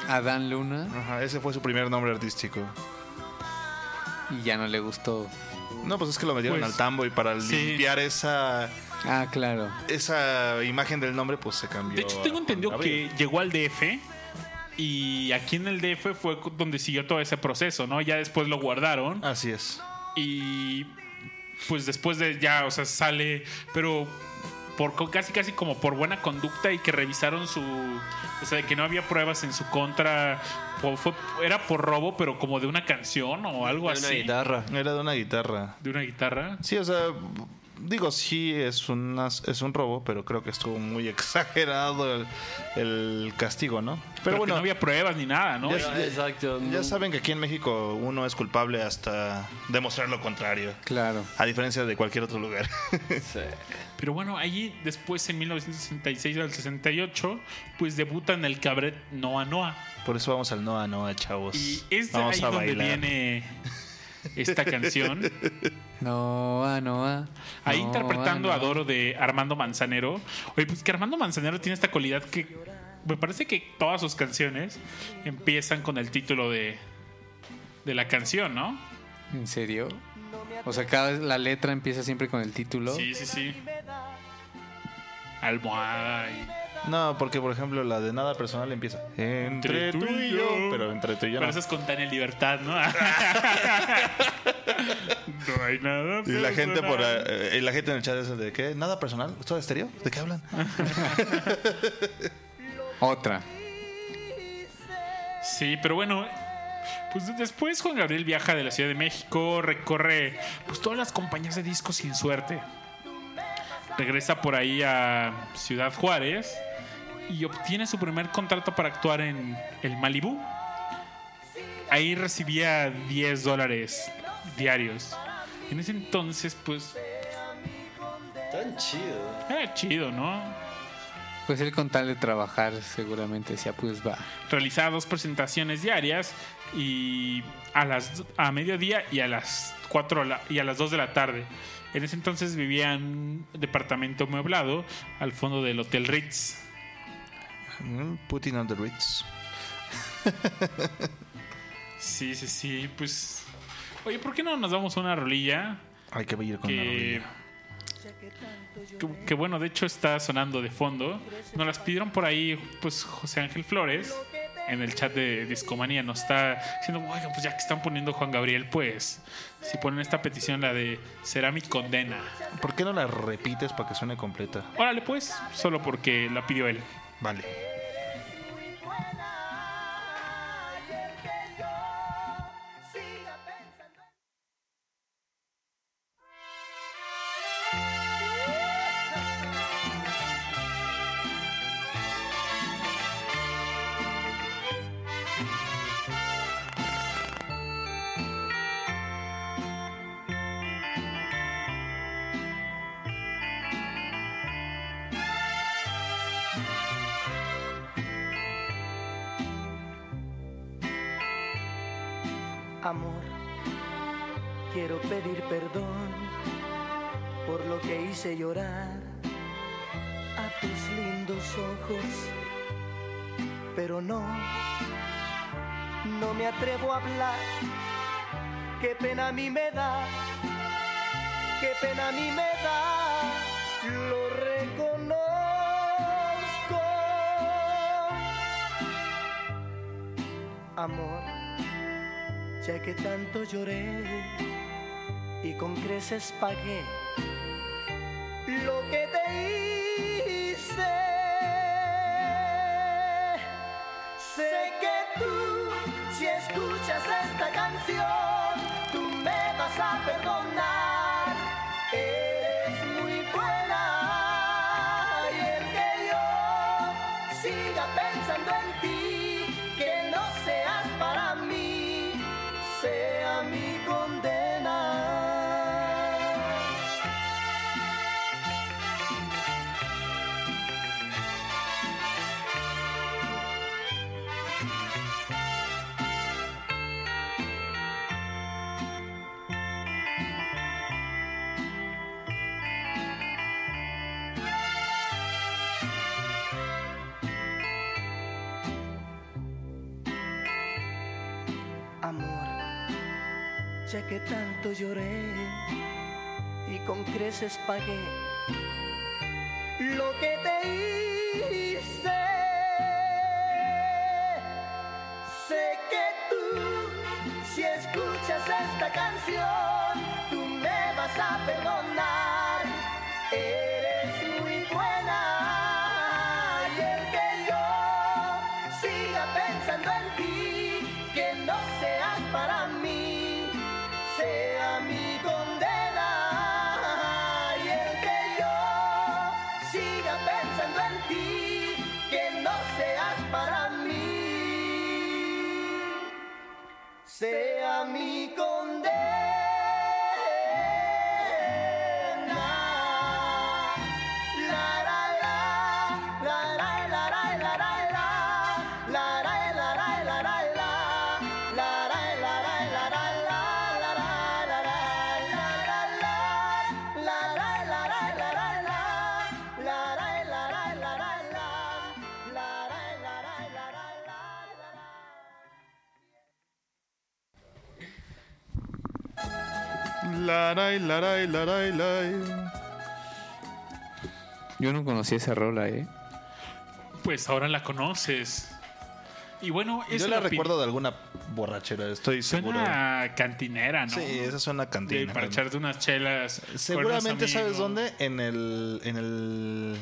Adán Luna Ajá, ese fue su primer nombre artístico. y ya no le gustó. No, pues es que lo metieron Pues, al tambo y para sí. limpiar esa Ah, claro. esa imagen del nombre, pues se cambió. De hecho, tengo a entendido que llegó al DF y aquí en el DF fue donde siguió todo ese proceso, ¿no? Ya después lo guardaron Así es. y pues después de ya, o sea, sale, pero por casi casi como por buena conducta y que revisaron su, o sea, de que no había pruebas en su contra, o fue, era por robo, pero como de una canción o algo De una así, guitarra. Era de una guitarra. de una guitarra. Sí, o sea, digo, sí es, unas, es un robo, pero creo que estuvo muy <laughs> exagerado el, el castigo, ¿no? Pero, Pero, que bueno, no había pruebas ni nada, ¿no? Ya- Exacto. ya no- saben que aquí en México uno es culpable hasta demostrar lo contrario. Claro. A diferencia de cualquier otro lugar. <laughs> Sí. Pero bueno, allí después en 1966 al 68, pues debuta en el cabaret Noa Noa. Por eso vamos al Noa Noa, chavos. Y es vamos ahí a donde bailar. viene <laughs> esta canción. No, ah, no, ah. Ahí No, interpretando ah, a. Doro de Armando Manzanero. Oye, pues que Armando Manzanero tiene esta cualidad que me parece que todas sus canciones empiezan con el título de, de la canción, ¿no? ¿En serio? O sea, cada vez la letra empieza siempre con el título. Sí, sí, sí. Almohada y... No, porque por ejemplo la de nada personal empieza entre, tú y yo, pero entre tú y yo Pero no. eso es con Tania Libertad, ¿no? <laughs> no hay nada. Y la gente por eh, y la gente en el chat es de qué? Nada personal, ¿esto de estéreo? ¿De qué hablan? <laughs> Otra. Sí, pero bueno, pues después Juan Gabriel viaja de la Ciudad de México, recorre pues todas las compañías de discos sin suerte. Regresa por ahí a Ciudad Juárez y obtiene su primer contrato para actuar en el Malibú. Ahí recibía 10 dólares diarios. En ese entonces, pues, Tan chido. era chido, ¿no? Pues él con tal de trabajar seguramente decía, pues va. realizaba dos presentaciones diarias y a las a mediodía y a las 4 la- y a las 2 de la tarde. En ese entonces vivía en un departamento mueblado al fondo del Hotel Ritz. Mm, Putting on the Ritz. Sí, sí, sí, pues Oye, ¿por qué no nos damos una rolilla Hay que ir con la que rodilla. que, que, bueno, de hecho está sonando de fondo. Nos las pidieron por ahí, pues José Ángel Flores en el chat de Discomanía nos está diciendo, oigan, pues ya que están poniendo Juan Gabriel, pues si ponen esta petición, la de será mi condena. ¿Por qué no la repites para que suene completa? Órale, pues, solo porque la pidió él. Vale. Llorar a tus lindos ojos, pero no, no me atrevo a hablar. Qué pena a mí me da, qué pena a mí me da, lo reconozco. Amor ya que tanto lloré y con creces pagué lo que te hice. Sé que tú, si escuchas esta canción, tú me vas a noche que tanto lloré y con creces pagué lo que te hice. Sé que tú, si escuchas esta canción, tú me vas a perdonar. Eres muy buena y el que yo siga pensando en ti, se Laray, laray, laray, laray. Yo no conocía esa rola, ¿eh? Pues ahora la conoces. Y bueno, es Yo la la recuerdo de alguna borrachera, estoy seguro. Suena cantinera, ¿no? Sí, esa suena De- cantina. para echarte unas chelas. Seguramente sabes dónde en el en el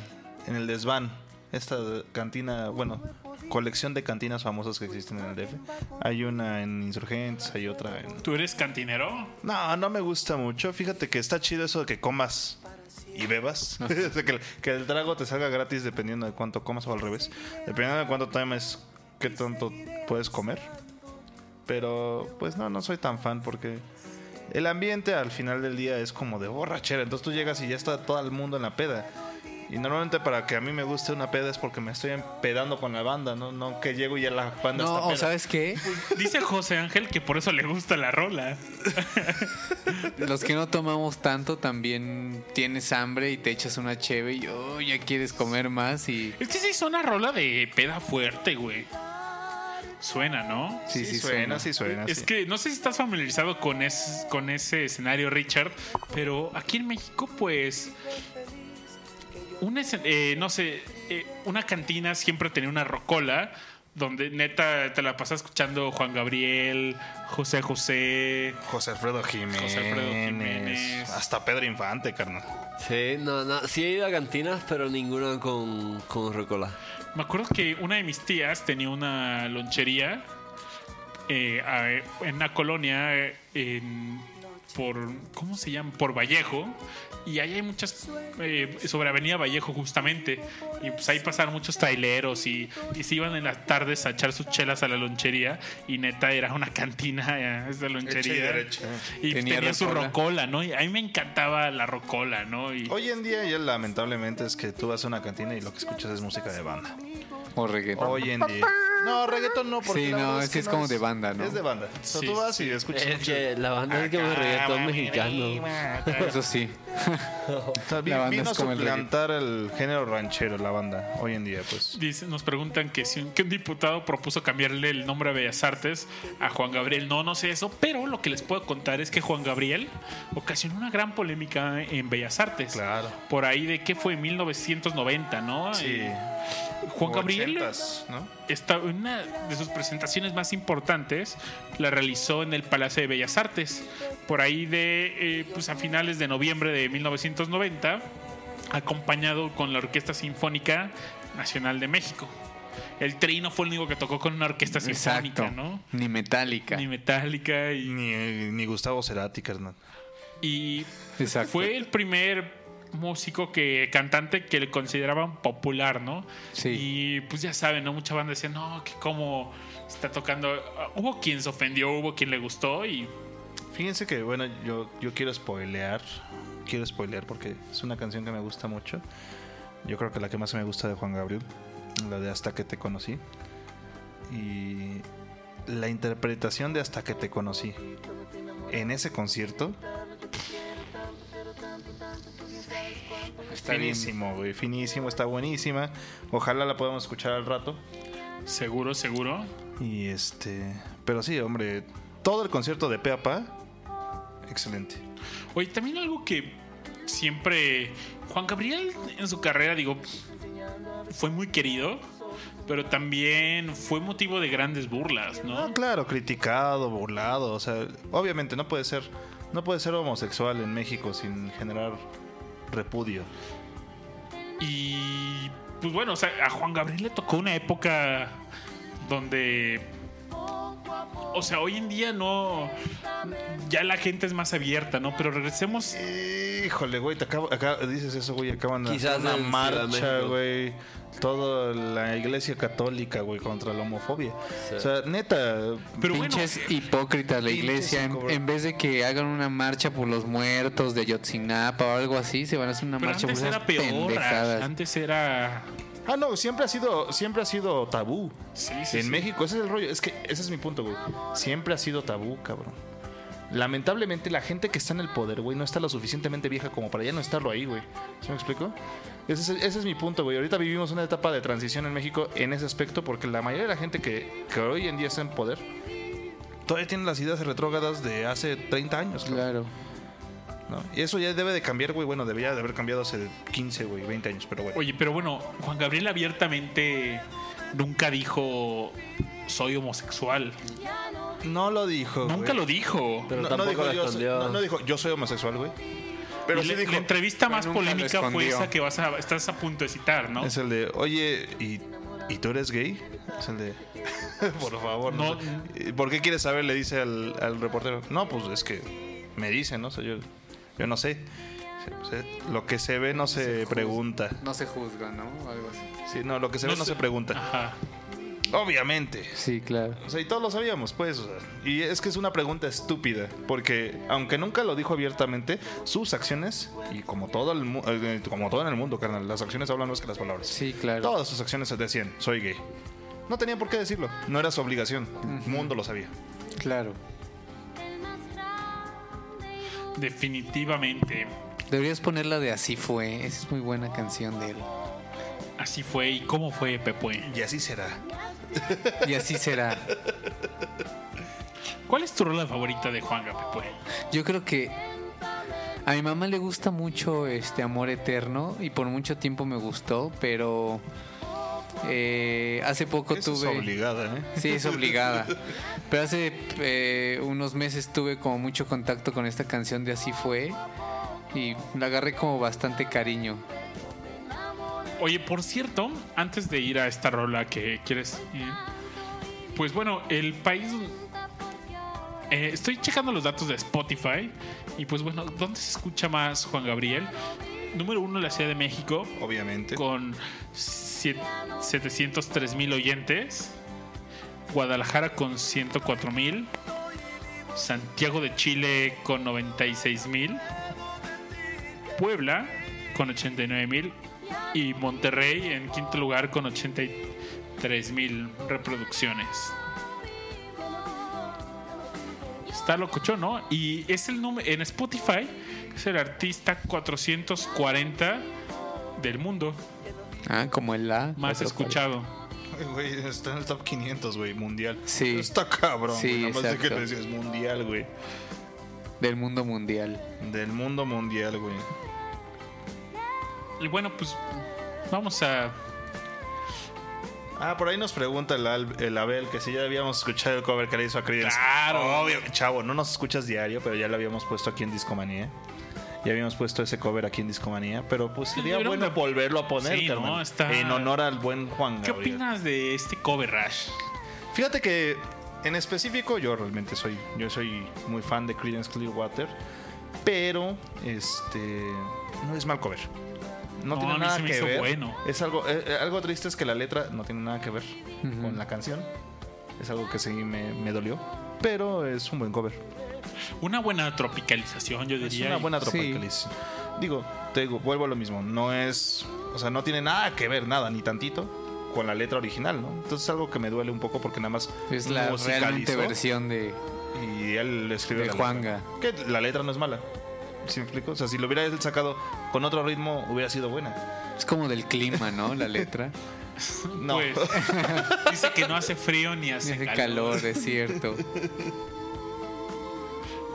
en el desván. Esta cantina, bueno, colección de cantinas famosas que existen en el DF. Hay una en Insurgentes, hay otra en ¿Tú eres cantinero? No, no me gusta mucho. Fíjate que está chido eso de que comas y bebas. <laughs> Que, el- que el trago te salga gratis dependiendo de cuánto comas o al revés. Dependiendo de cuánto tomes, qué tanto puedes comer. Pero pues no, no soy tan fan porque el ambiente al final del día es como de borrachera. Entonces tú llegas y ya está todo el mundo en la peda. Y normalmente para que a mí me guste una peda es porque me estoy empedando con la banda, no, no que llego y ya la banda No, está o peda. ¿sabes qué? Dice José Ángel que por eso le gusta la rola. <laughs> Los que no tomamos tanto también tienes hambre y te echas una cheve y oh, ya quieres comer más y... Es que sí suena rola de peda fuerte, güey. Suena, ¿no? Sí, Sí, sí, suena, suena. sí suena. Es sí. que no sé si estás familiarizado con, es- con ese escenario, Richard, pero aquí en México, pues, un escen- eh, no sé, eh, una cantina siempre tenía una rocola donde neta te la pasas escuchando Juan Gabriel, José José. José Alfredo Jiménez. José Alfredo Jiménez. Hasta Pedro Infante, carnal. Sí, no, no, sí he ido a cantinas, pero ninguna con, con Rocola. Me acuerdo que una de mis tías tenía una lonchería eh, a- en una colonia eh, en- por, ¿cómo se llama? Por Vallejo. Y ahí hay muchas, eh, sobre Avenida Vallejo justamente. Y pues ahí pasaron muchos traileros y, y se iban en las tardes a echar sus chelas a la lonchería. Y neta era una cantina eh, esa lonchería. Y Tenía tenía, su rocola. rocola, ¿no? Y a mí me encantaba la rocola, ¿no? Y, Hoy en día ya lamentablemente es que tú vas a una cantina y lo que escuchas es música de banda. O reggaetón. Hoy en día. No, reggaetón no, porque Sí, la no, verdad es que es como de banda, ¿no? Es de banda. O sea, Sí, tú vas sí. y escuchas Es mucho- que la banda es como reggaetón mexicano. <laughs> Eso sí. O sea, vi- la banda vino a es como el suplantar el género ranchero, la banda, hoy en día, pues. Dice- nos preguntan que si un, que un diputado propuso cambiarle el nombre a Bellas Artes a Juan Gabriel. No, no sé eso, pero lo que les puedo contar es que Juan Gabriel ocasionó una gran polémica en Bellas Artes. Claro. Por ahí de que fue 1990, ¿no? Sí. Eh, Juan Gabriel, 80s, ¿no? esta, una de sus presentaciones más importantes la realizó en el Palacio de Bellas Artes. Por ahí de, eh, pues a finales de noviembre de 1990, acompañado con la Orquesta Sinfónica Nacional de México. El Trino fue el único que tocó con una orquesta sinfónica, Exacto. ¿no? Ni metálica. Ni metálica y, Ni, ni Gustavo Cerati, carnal. y Exacto. fue el primer músico que cantante que le consideraban popular, ¿no? Sí. Y pues ya saben, ¿no? Mucha banda decía, no, que cómo está tocando. Hubo quien se ofendió, hubo quien le gustó y Fíjense que, bueno, yo, yo quiero spoilear. Quiero spoilear porque es una canción que me gusta mucho. Yo creo que la que más me gusta de Juan Gabriel. La de Hasta que te conocí. Y la interpretación de Hasta que te conocí en ese concierto. Está bien. finísimo, güey. Finísimo, está buenísima. Ojalá la podamos escuchar al rato. seguro, seguro. Y este. Pero sí, hombre. Todo el concierto de pe a pa excelente. Oye, también algo que siempre. Juan Gabriel en su carrera, digo, fue muy querido, pero también fue motivo de grandes burlas, Ah, ¿no? claro, criticado, burlado, o sea, obviamente no puede ser no puede ser homosexual en México sin generar repudio. Y pues bueno, o sea, a Juan Gabriel le tocó una época donde. O sea, hoy en día no. Ya la gente es más abierta, ¿no? Pero regresemos. Híjole, güey, te acabo, acá dices eso, güey, acaban de Quizás hacer una marcha, güey. Toda la iglesia católica, güey, contra la homofobia. O sea, neta, Pero bueno, Pinches hipócritas la Pinches iglesia. En, vez de que hagan una marcha por los muertos de Ayotzinapa o algo así, se van a hacer una pero marcha por esas era peor. pendejadas. Antes era. Ah, no, siempre ha sido, siempre ha sido tabú. Sí, sí, en sí. México, ese es el rollo. Es que ese es mi punto, güey. Siempre ha sido tabú, cabrón. Lamentablemente, la gente que está en el poder, güey, no está lo suficientemente vieja como para ya no estarlo ahí, güey. ¿Sí me explico? Ese es, ese es mi punto, güey. Ahorita vivimos una etapa de transición en México en ese aspecto porque la mayoría de la gente que, que hoy en día está en poder todavía tiene las ideas retrógradas de hace 30 años, Claro. ¿no? Y eso ya debe de cambiar, güey. Bueno, debería de haber cambiado hace 15, güey, 20 años, pero bueno. Oye, pero bueno, Juan Gabriel abiertamente nunca dijo soy homosexual. No lo dijo, Nunca güey. lo dijo. Pero no, no tampoco dijo lo yo, soy, escondió. no, no dijo yo soy homosexual, güey. Pero Y sí la, dijo la entrevista Pero más polémica fue esa que vas a, estás a punto de citar, ¿no? es el de, "Oye, ¿y, ¿y tú eres gay?" Es el de <laughs> Por favor, no. No. sé. ¿Por qué quieres saber? Le dice al, al reportero. No, pues es que me dicen, ¿no? O sea, yo, yo no sé. O sea, Lo que se ve no se pregunta. No se juzga, ¿no? Algo así. Sí, no, lo que se ve no se pregunta. Ajá. Obviamente. Sí, claro. O sea, y todos lo sabíamos, pues. o sea, y es que es una pregunta estúpida, porque aunque nunca lo dijo abiertamente, sus acciones, y como todo, el, mu- eh, como todo en el mundo, carnal, las acciones hablan más que las palabras. Sí, claro. Todas sus acciones decían, soy gay. No tenía por qué decirlo, no era su obligación, el mundo lo sabía. Claro. Definitivamente. Deberías ponerla de Así fue. Esa es muy buena canción de él. Así fue. ¿Y cómo fue, Pepue? Y así será. Y así será. ¿Cuál es tu rola favorita de Juanga, Pepue? Yo creo que a mi mamá le gusta mucho este Amor Eterno y por mucho tiempo me gustó, pero eh, hace poco Eso es tuve... obligada, ¿eh? Sí, es obligada. Pero hace eh, unos meses tuve como mucho contacto con esta canción de Así fue y la agarré como bastante cariño. Oye, por cierto, antes de ir a esta rola que quieres pues bueno, el país... eh, estoy checando los datos de Spotify y pues bueno, ¿dónde se escucha más Juan Gabriel? Número uno en la Ciudad de México. Obviamente. con siete- 703 mil oyentes, Guadalajara con 104 mil, Santiago de Chile con 96 mil, Puebla con 89 mil y Monterrey en quinto lugar con 83 mil reproducciones. Está locochón, ¿no? Y es el número en Spotify, es el artista 440 del mundo Ah, como el La. más escuchado. Ay, Güey, está en el top 500, güey, mundial. Sí. Está cabrón, Sí, güey. Nada más de que te decías mundial, güey. Del mundo mundial. Del mundo mundial, güey. Y bueno, pues vamos a. Ah, por ahí nos pregunta el, Abel que si ya habíamos escuchado el cover que le hizo a Creedence. Claro. Obvio, chavo, no nos escuchas diario, pero ya lo habíamos puesto aquí en Discomanía. Ya habíamos puesto ese cover aquí en Discomanía, pero pues sería bueno de- volverlo a poner, Sí, ¿no? Está- En honor al buen Juan ¿Qué Gabriel. opinas de este cover Rush? Fíjate que en específico yo realmente soy yo soy muy fan de Creedence Clearwater, pero este no es mal cover. No, No, tiene nada se me que hizo ver. bueno. Es algo eh, eh, algo triste es que la letra no tiene nada que ver Ujú. con la canción. Es algo que sí me, me dolió, pero es un buen cover. Una buena tropicalización, yo Es diría. una buena Sí. tropicalización. Digo, te digo, vuelvo a lo mismo. No es, o sea, no tiene nada que ver, nada, ni tantito, con la letra original, ¿no? Entonces es algo que me duele un poco porque nada más Es la realmente versión de... y él escribió De la Juanga. letra. Que la letra no es mala. ¿Sí me explico? O sea, si lo hubiera sacado con otro ritmo, hubiera sido buena. Es como del clima, ¿no? La letra. <laughs> No. Pues, <laughs> dice que no hace frío ni hace, Hace calor. calor, es cierto.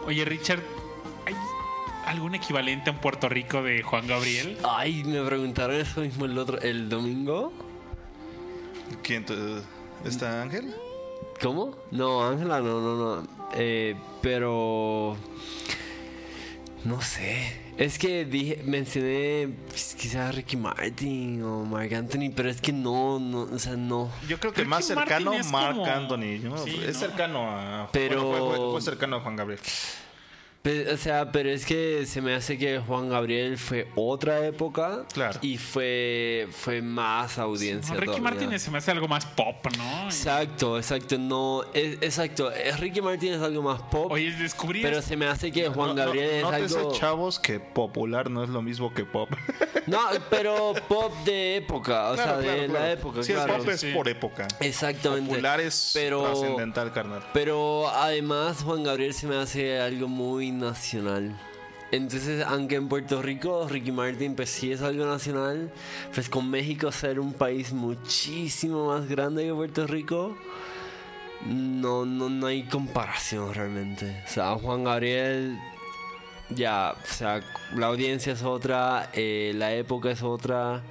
Oye, Richard, algún equivalente en Puerto Rico de Juan Gabriel? Ay, me preguntaron eso mismo el otro, el domingo. ¿Quién? ¿Está Ángel? ¿Cómo? No, Ángela, no, no, no. Eh, pero. No sé. Es que dije, mencioné pues, quizás Ricky Martin o Mark Anthony, pero es que no, no, o sea, no. Yo creo que Ricky más cercano Martin es Mark como- Anthony. ¿no? Sí, es ¿no? cercano a. Pero- bueno, fue, fue- fue cercano a Juan Gabriel. O sea, pero es que se me hace que Juan Gabriel fue otra época. Claro. Y fue, fue más audiencia. No, Ricky todavía. Martin se me hace algo más pop, ¿no? Exacto, exacto. No, es- exacto. es- Ricky Martin es algo más pop. Oye, descubrí pero se me hace que Juan No- Gabriel no, es algo. chavos, que popular no es lo mismo que pop. <laughs> No, pero pop de época, o Claro, sea, de claro, la claro. época, Si claro. es pop, es Sí. por época. Exactamente. Popular es pero, trascendental, carnal. pero además Juan Gabriel se me hace algo muy nacional. Entonces, aunque en Puerto Rico Ricky Martin pues sí es algo nacional, pues con México ser un país muchísimo más grande que Puerto Rico, no, no, no hay comparación realmente. O sea, Juan Gabriel, ya, o sea, la audiencia es otra, eh, la época es otra,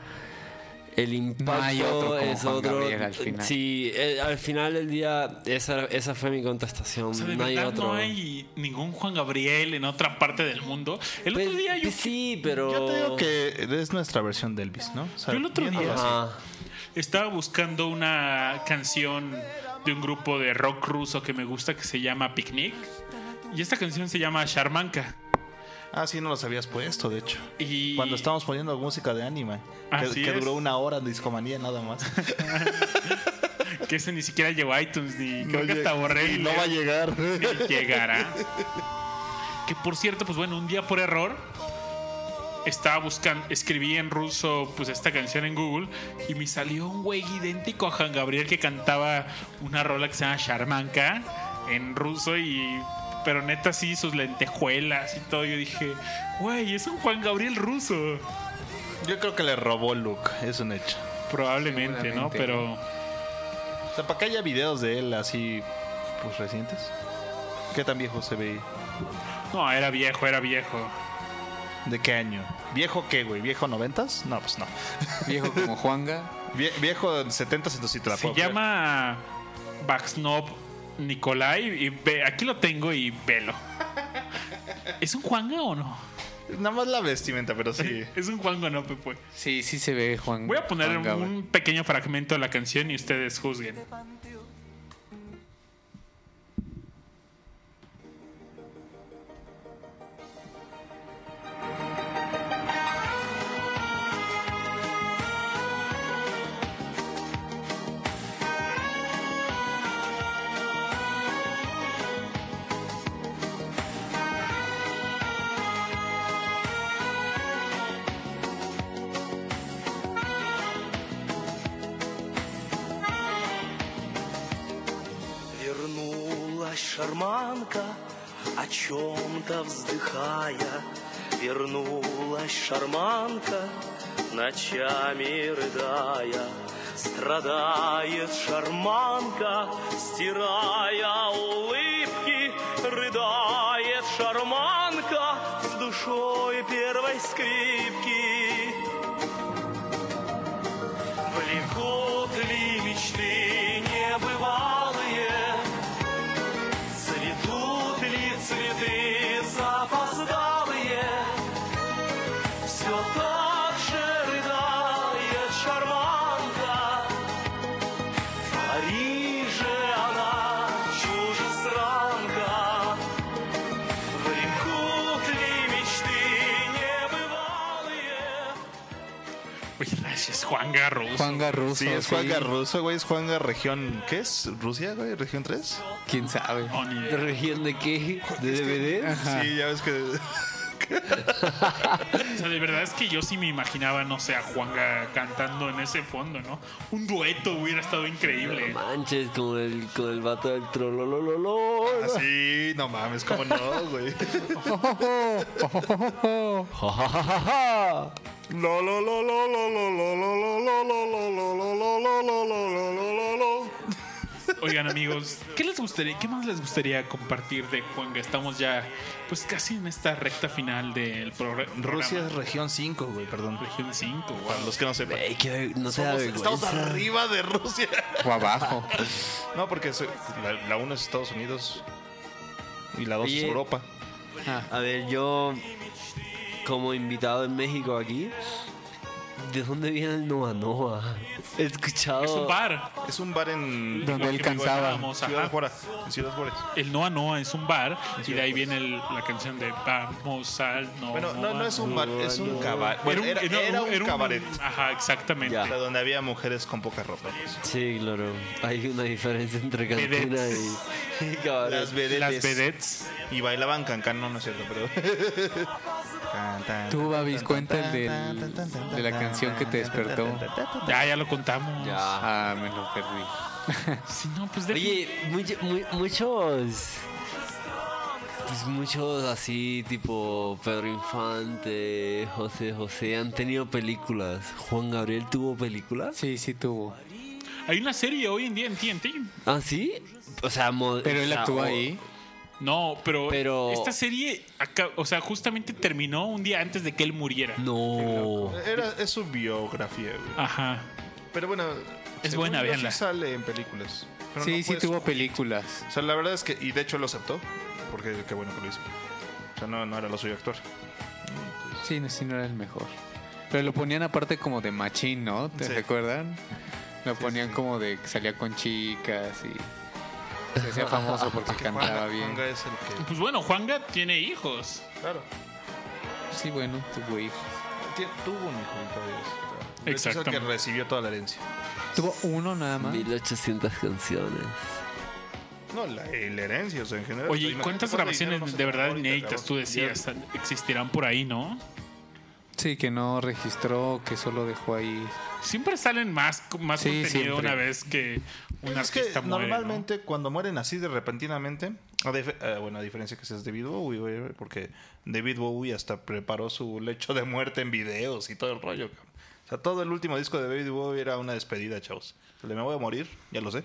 el impacto hay otro como es Juan otro. Gabriel al final. Sí, eh, al final del día, esa, esa fue mi contestación. O sea, de no hay verdad otro. no hay ningún Juan Gabriel en otra parte del mundo. El Pues- otro día yo, pues sí, pero. Yo te digo que es nuestra versión de Elvis, ¿no? O sea, Yo el otro día- estaba buscando una canción de un grupo de rock ruso que me gusta que se llama Picnic. Y esta canción se llama Sharmanka. Ah, sí, no los habías puesto, de hecho. Y Cuando estábamos poniendo música de anime. Que, Así que es. duró una hora en discomanía nada más. <laughs> que ese ni siquiera llegó a iTunes ni creo que hasta borré y no va a llegar. ni llegará. Que por cierto, pues bueno, un día por error estaba buscando, escribí en ruso pues esta canción en Google y me salió un güey idéntico a Juan Gabriel que cantaba una rola que se llama Sharmanka en ruso y pero neta sí sus lentejuelas y todo. Yo dije, güey, es un Juan Gabriel ruso. Yo creo que le robó Luke, es un hecho. Probablemente, ¿no? Pero O sea, para que haya videos de él así, pues recientes. ¿Qué tan viejo se ve? no, era viejo, era viejo. ¿De qué año? ¿Viejo qué, güey? ¿Viejo noventas? No, pues no. <laughs> Viejo como Juanga. Vie- viejo setentas, entonces sí te la Se puedo llama Baxnov Nikolai y ve, aquí lo tengo y velo. ¿Es un Juanga o no? Nada más la vestimenta, pero sí. <laughs> Es un Juanga o no, Pepe. Sí, sí se ve Juan. Voy a poner un pequeño fragmento de la canción y ustedes juzguen. Шарманка, о чем-то вздыхая. Вернулась шарманка, ночами рыдая. Страдает шарманка, стирая Juanga ruso. Juanga ruso. Sí, es Juanga ruso, güey. Es Juanga región. ¿Qué es? ¿Rusia, güey? ¿Región 3? ¿Quién sabe? Oh, ni idea. ¿De región de qué? ¿De DVD? Sí, ya ves que. <laughs> O sea, de verdad es que yo sí me imaginaba, no sé, a Juanga cantando en ese fondo, ¿no? Un dueto hubiera estado increíble. No manches, con el, con el vato del trololololo. Sí, no mames, ¿cómo no, güey? <laughs> Lo, lo, lo, lo, lo, lo, lo, lo, lo, lo, lo. Oigan, amigos, ¿qué les gustaría, qué más les gustaría compartir de Juanga? Estamos ya, pues casi en esta recta final del progr- programa. Rusia es región 5, güey, perdón. región 5. Para los que no sepan. Ey, qué- no Somos- estamos arriba de Rusia. O abajo. No, porque soy- la, la 1 es Estados Unidos y la 2 es. Europa. Ah, A ver, yo como invitado en México aquí, ¿de dónde viene el Noa Noa? He escuchado. Es un bar. Es un bar en Donde él mencionábamos, Ciudad. Juárez. En Ciudad Juárez. El Noa Noa es un bar y de ahí viene el- la canción de Vamos al Noa Bueno, no, no es un bar, es un cabaret. Era Bueno, un, era, era un- era un era un- cabaret. Ajá, exactamente. Ya. Donde había mujeres con poca ropa. Sí, claro. Hay una diferencia entre cantina y. <laughs> Las vedettes. Las vedettes. Y bailaban cancán, no, no es cierto, pero. Tú, Babis, cuenta el del- de la canción que te despertó. Ya, ya lo contamos. Ya. Ah, me lo perdí. <laughs> No, pues de Oye, mucho- mu- muchos. Pues muchos así, tipo Pedro Infante, José José, han tenido películas. Juan Gabriel tuvo películas. Sí, sí tuvo. Hay una serie hoy en día en TNT. ¿Ah, sí? O sea, Pero él o- ahí. No, pero, Pero- esta serie, acá- o sea, justamente terminó un día antes de que él muriera. No. Era, es su biografía, güey. Ajá. Pero bueno. Es buena, véanla. Sí sale en películas. Pero Sí, no sí tuvo películas. O sea, la verdad es que. Y de hecho lo aceptó. Porque qué bueno que lo hizo. O sea, no, no era lo suyo actuar. Entonces, Sí, no, sí, no era el mejor. Pero lo ponían aparte como de machín, ¿no? ¿Te Sí. recuerdan? Lo ponían como de que salía con chicas y se hacía famoso porque que cantaba Juanga- bien. Juanga es el que. Pues bueno, Juanga tiene hijos. Claro. Sí, bueno, tuvo hijos. Tien- Tuvo un hijo y todavía es, o sea, de hecho, Es el que Exactamente. recibió toda la herencia. Tuvo uno nada más. 1800 canciones. No, la, la herencia, o sea, en general. Oye, ¿y Imagínate cuántas cuánto dinero grabaciones se de grabó verdad ahorita, inéditas cabrón. tú decías existirán por ahí, no? Sí, que no registró, que solo dejó ahí. Siempre salen más, más Sí, contenido siempre. una vez que un es que artista muere. ¿no? normalmente cuando mueren así de repentinamente, a eh, bueno, a diferencia que seas David Bowie, porque David Bowie hasta preparó su lecho de muerte en videos y todo el rollo. O sea, todo el último disco de David Bowie era una despedida, chavos. Sea, me voy a morir, ya lo sé,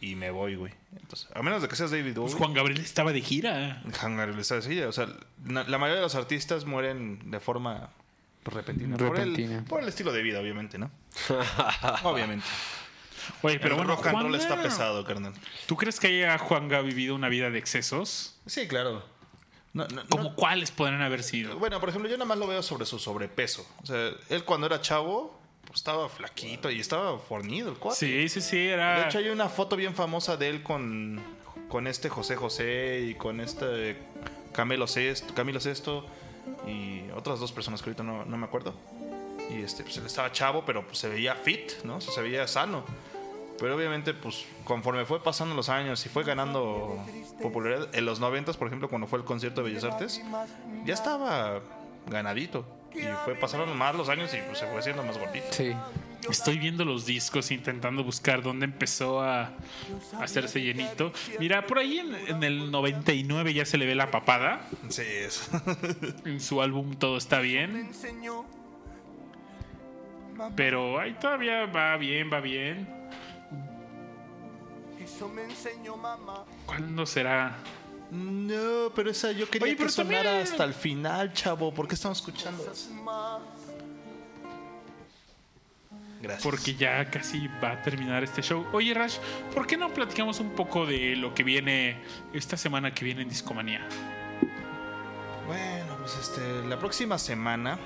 y me voy, güey. Entonces, a menos de que seas David Bowie. Pues Juan Gabriel estaba de gira. Hangar está así, o sea, la mayoría de los artistas mueren de forma repentina. Por el, Repentina. por el estilo de vida, obviamente, ¿no? <laughs> obviamente. Oye, pero el bueno, rock and roll está pesado, carnal. ¿Tú crees que haya Juanga vivido una vida de excesos? Sí, claro. No, no, ¿Como no- cuáles podrían haber sido? Bueno, por ejemplo, yo nada más lo veo sobre su sobrepeso. O sea, él cuando era chavo, pues, estaba flaquito y estaba fornido el cuate. Sí, sí, sí, era... De hecho, hay una foto bien famosa de él con, con este José José y con este Camilo Sesto, Camilo Sesto y otras dos personas que ahorita no, no me acuerdo. Y este, pues él estaba chavo, pero pues, se veía fit, ¿no? O sea, se veía sano. Pero obviamente, pues conforme fue pasando los años y fue ganando popularidad, en los 90, por ejemplo, cuando fue el concierto de Bellas Artes, ya estaba ganadito. Y fue pasando más los años y pues, se fue haciendo más gordito. Sí. Estoy viendo los discos intentando buscar dónde empezó a, a hacerse llenito. Mira, por ahí en, en el 99 ya se le ve la papada. Sí, es. <laughs> En su álbum Todo está bien. Pero ahí todavía va bien, va bien. Eso me enseñó mamá ¿Cuándo será? No, pero esa yo quería Oye, que pero sonara también- hasta el final, chavo. ¿Por qué estamos escuchando Gracias. Porque ya casi va a terminar este show. Oye, Rash, ¿por qué no platicamos un poco de lo que viene esta semana que viene en Discomanía? Bueno, pues este, la próxima semana,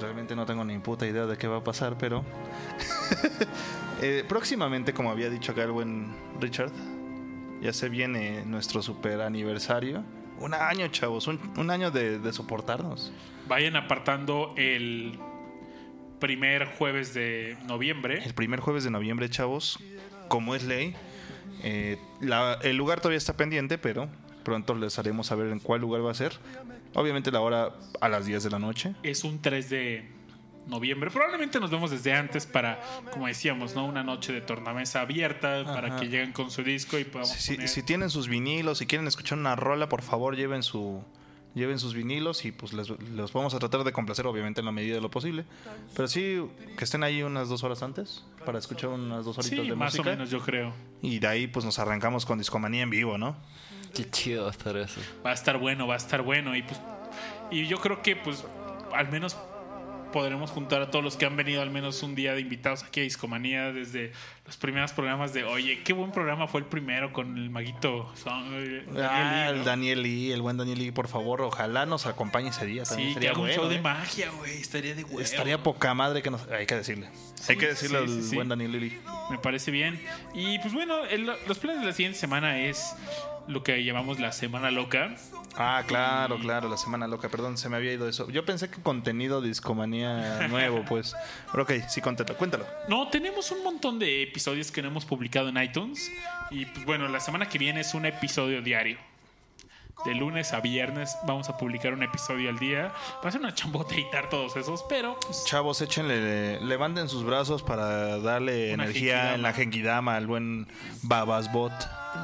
realmente no tengo ni puta idea de qué va a pasar, pero <laughs> eh, próximamente, como había dicho acá el buen Richard, ya se viene nuestro super aniversario. Un año, chavos, un, un año de, de soportarnos. Vayan apartando el primer jueves de noviembre. El primer jueves de noviembre, chavos, como es ley. eh, la- el lugar todavía está pendiente, pero pronto les haremos saber en cuál lugar va a ser. Obviamente la hora a las 10 de la noche. Es un 3 de noviembre. Probablemente nos vemos desde antes para, como decíamos, ¿no? Una noche de tornamesa abierta para Ajá. que lleguen con su disco y podamos Si, poner- si tienen sus vinilos, si quieren escuchar una rola, por favor lleven su lleven sus vinilos y pues les, los vamos a tratar de complacer obviamente en la medida de lo posible. Pero sí, que estén ahí unas dos horas antes para escuchar unas dos horitas Sí, de más música. o menos yo creo. Y de ahí pues nos arrancamos con Discomanía en vivo, ¿no? Qué chido va a estar eso. Va a estar bueno, va a estar bueno. Y, pues, y yo creo que pues al menos podremos juntar a todos los que han venido al menos un día de invitados aquí a Discomanía desde los primeros programas de Oye, qué buen programa fue el primero con el maguito Son- eh, Daniel Ah, Lee, el ¿no? Daniel Lee, el buen Daniel Lee, por favor, ojalá nos acompañe ese día. También Sí, que haga un show de ¿eh? magia, güey. Estaría de huevo. Estaría poca madre que nos... Hay que decirle. Hay que decirle sí, al sí. buen Daniel Lee. Me parece bien. Y pues bueno, el- los planes de la siguiente semana es lo que llamamos la Semana Loca. Ah, claro, claro, la semana loca, perdón, se me había ido eso. Yo pensé que contenido discomanía <laughs> nuevo, pues. Pero ok, sí, cuéntalo, cuéntalo. No, tenemos un montón de episodios que no hemos publicado en iTunes. Y pues bueno, la semana que viene es un episodio diario. De lunes a viernes vamos a publicar un episodio al día. Va a ser una chambota editar todos esos, pero pues, Chavos, échenle, levanten sus brazos para darle energía genkidama. en la Genkidama al buen Babasbot.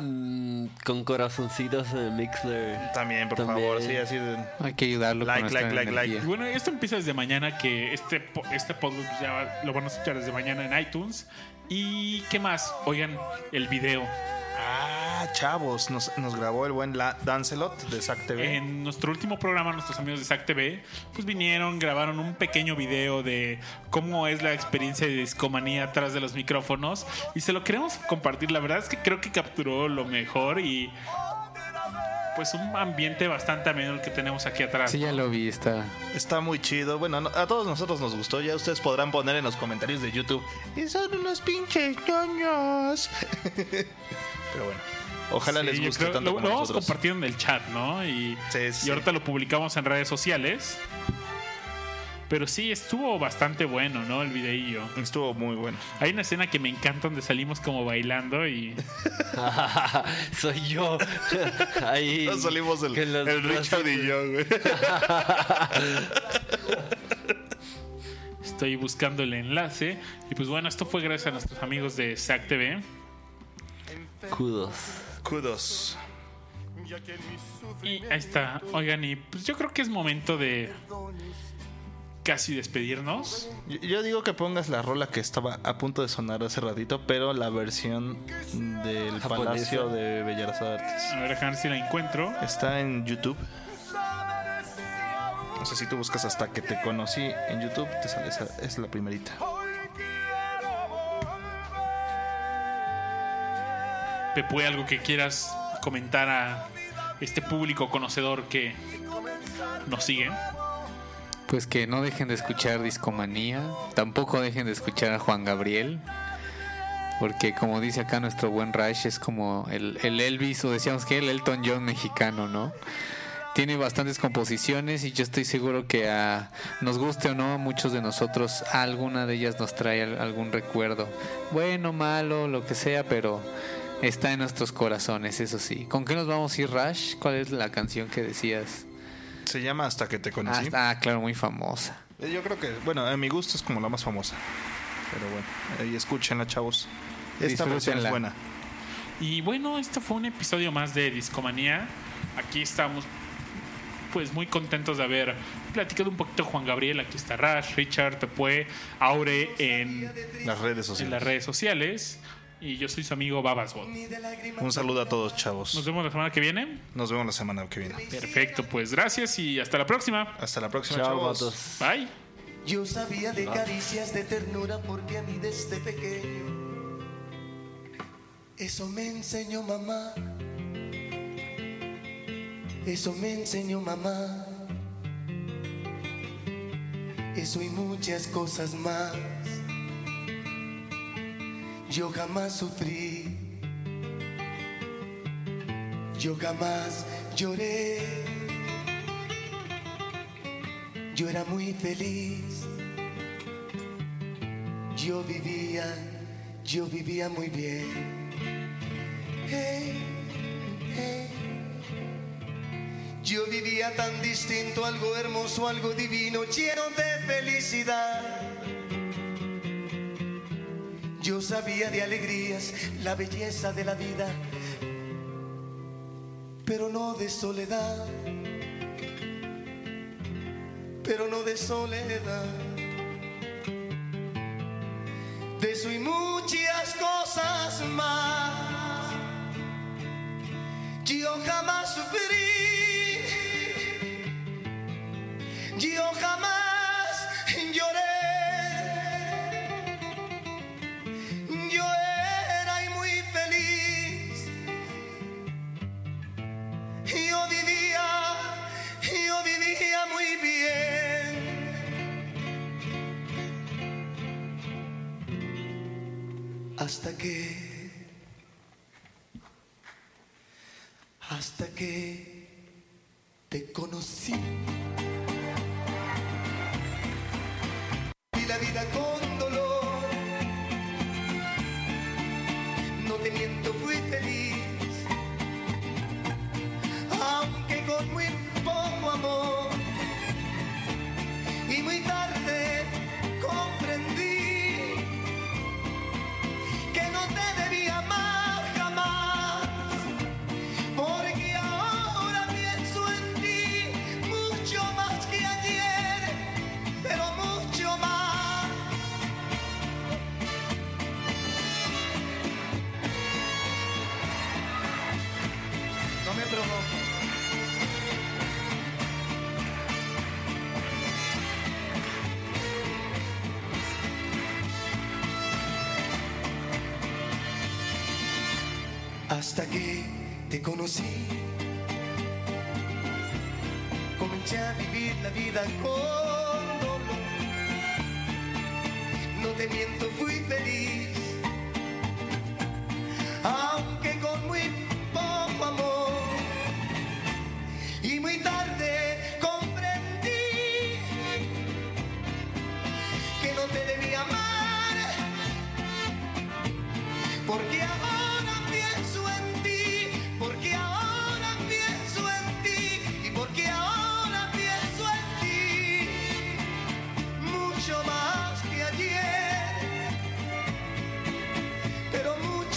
Mm, con corazoncitos en el Mixler. También, por También. favor, sí, así de... Hay que ayudarlo Like, con like, like, like. energía. Bueno, esto empieza desde mañana, que este, po- este podcast pues, ya va- lo van a escuchar desde mañana en iTunes. ¿Y qué más? Oigan, el video. Ah, chavos, nos, grabó el buen Dancelot de Zack TV. En nuestro último programa, nuestros amigos de SAC TV, pues vinieron, grabaron un pequeño video de cómo es la experiencia de discomanía atrás de los micrófonos y se lo queremos compartir. La verdad es que creo que capturó lo mejor y pues un ambiente bastante ameno el que tenemos aquí atrás. Sí, ya lo vi, está. Está muy chido. Bueno, no- a todos nosotros nos gustó. Ya ustedes podrán poner en los comentarios de YouTube. Y son unos pinches ñoños. <laughs> Pero bueno, ojalá Sí, les guste creo- tanto lo, como lo vamos compartiendo en el chat, ¿no? Y, Sí, sí, y ahorita lo publicamos en redes sociales. Pero sí, estuvo bastante bueno, ¿no? El videillo. Estuvo muy bueno. Hay una escena que me encanta donde salimos como bailando y <laughs> Soy yo. <laughs> Ahí. Nos salimos el, el Richard y yo, güey. <laughs> estoy buscando el enlace. Y pues bueno, esto fue gracias a nuestros amigos de SAC TV. Kudos. Kudos. Y ahí está. Oigan, y pues yo creo que es momento de casi despedirnos. Yo, yo digo que pongas la rola que estaba a punto de sonar hace ratito, pero la versión del Japonesa. Palacio de Bellas Artes. A ver, déjame ver si la encuentro. Está en YouTube. No sé si tú buscas hasta que te conocí en YouTube, te sale esa, es la primerita. Pepe, algo que quieras comentar a este público conocedor que nos sigue. Pues que no dejen de escuchar Discomanía, tampoco dejen de escuchar a Juan Gabriel, porque como dice acá nuestro buen Rash, es como el, el Elvis, o decíamos que el Elton John mexicano, ¿no? Tiene bastantes composiciones y yo estoy seguro que a, nos guste o no, a muchos de nosotros alguna de ellas nos trae al- algún recuerdo, bueno, malo, lo que sea, pero está en nuestros corazones, eso sí. ¿Con qué nos vamos a ir, Rash? ¿Cuál es la canción que decías? Se llama Hasta que te Ah, conocí. está- ah, claro, muy famosa. Eh, Yo creo que, bueno, a mi gusto es como la más famosa. Pero bueno, ahí escúchenla, chavos. Esta versión es buena. Y bueno, esto fue un episodio más de Discomanía. Aquí estamos pues muy contentos de haber platicado un poquito Juan Gabriel. Aquí está Rash, Richard, Tepue, Aure en, Las redes en sociales. las redes sociales. Y yo soy su amigo Babasbot. Un saludo a todos, Nos chavos. vemos la semana que viene. Nos vemos la semana que viene. Perfecto, pues gracias y hasta la próxima. Hasta la próxima, Chao, chavos. vatos. Bye. Yo sabía de caricias de ternura porque a mí desde pequeño eso me enseñó mamá. Eso me enseñó mamá. Eso y muchas cosas más. Yo jamás sufrí. Yo jamás lloré. Yo era muy feliz. Yo vivía, yo vivía muy bien. Yo vivía tan distinto, algo hermoso, algo divino, lleno de felicidad. Yo sabía de alegrías, la belleza de la vida, pero no de soledad, pero no de soledad. De eso y muchas cosas más, yo jamás sufrí, yo jamás... hasta que, hasta que te conocí.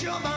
your mind.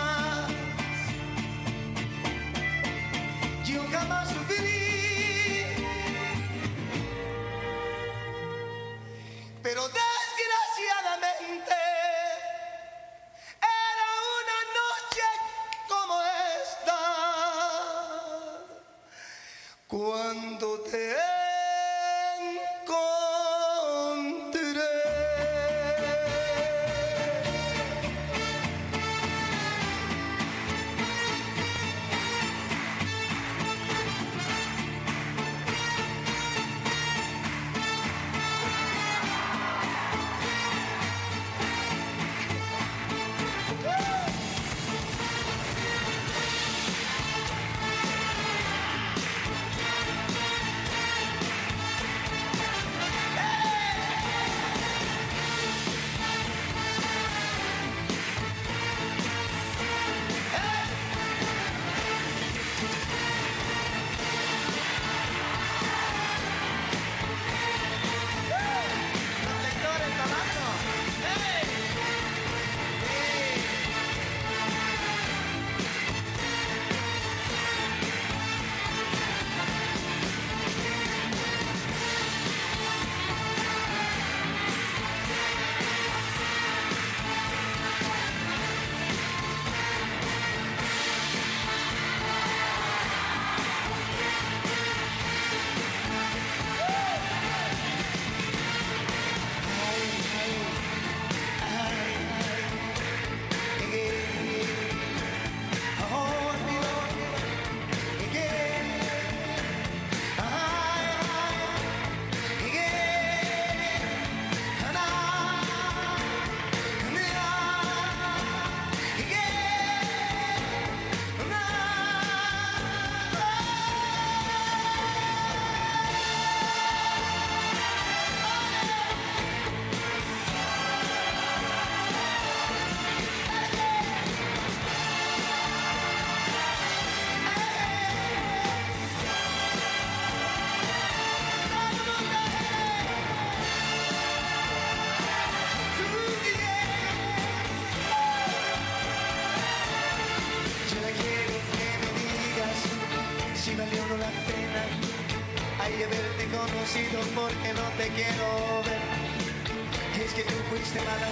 Conocido porque no te quiero ver. Y es que tú fuiste mala,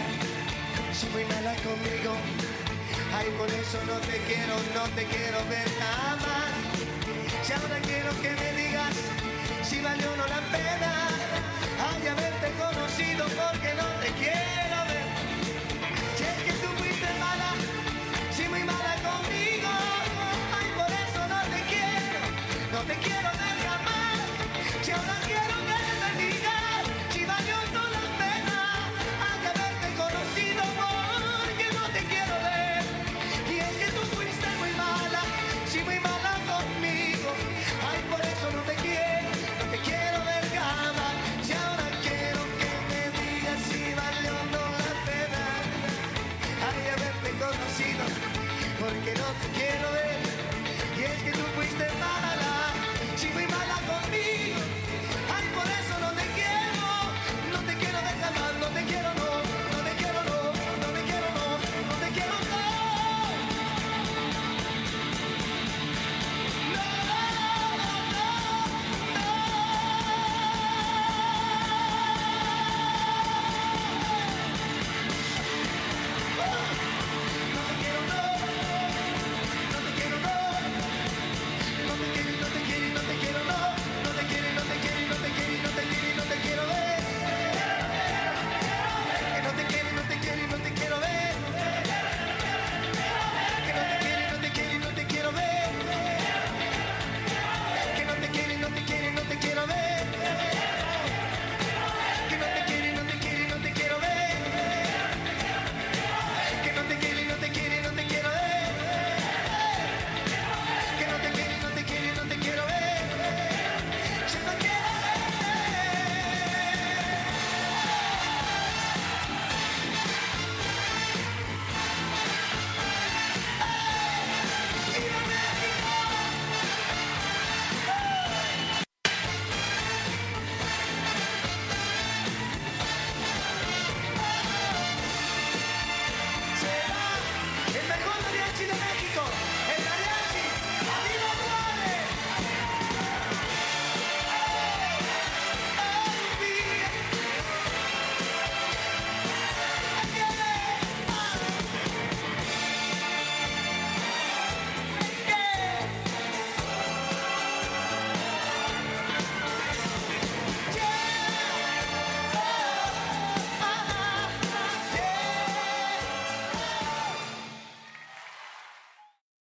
si muy mala conmigo. Ay, por eso no te quiero, no te quiero ver jamás. Y ahora quiero que me digas si valió o no la pena. Ay, haberte conocido porque no te quiero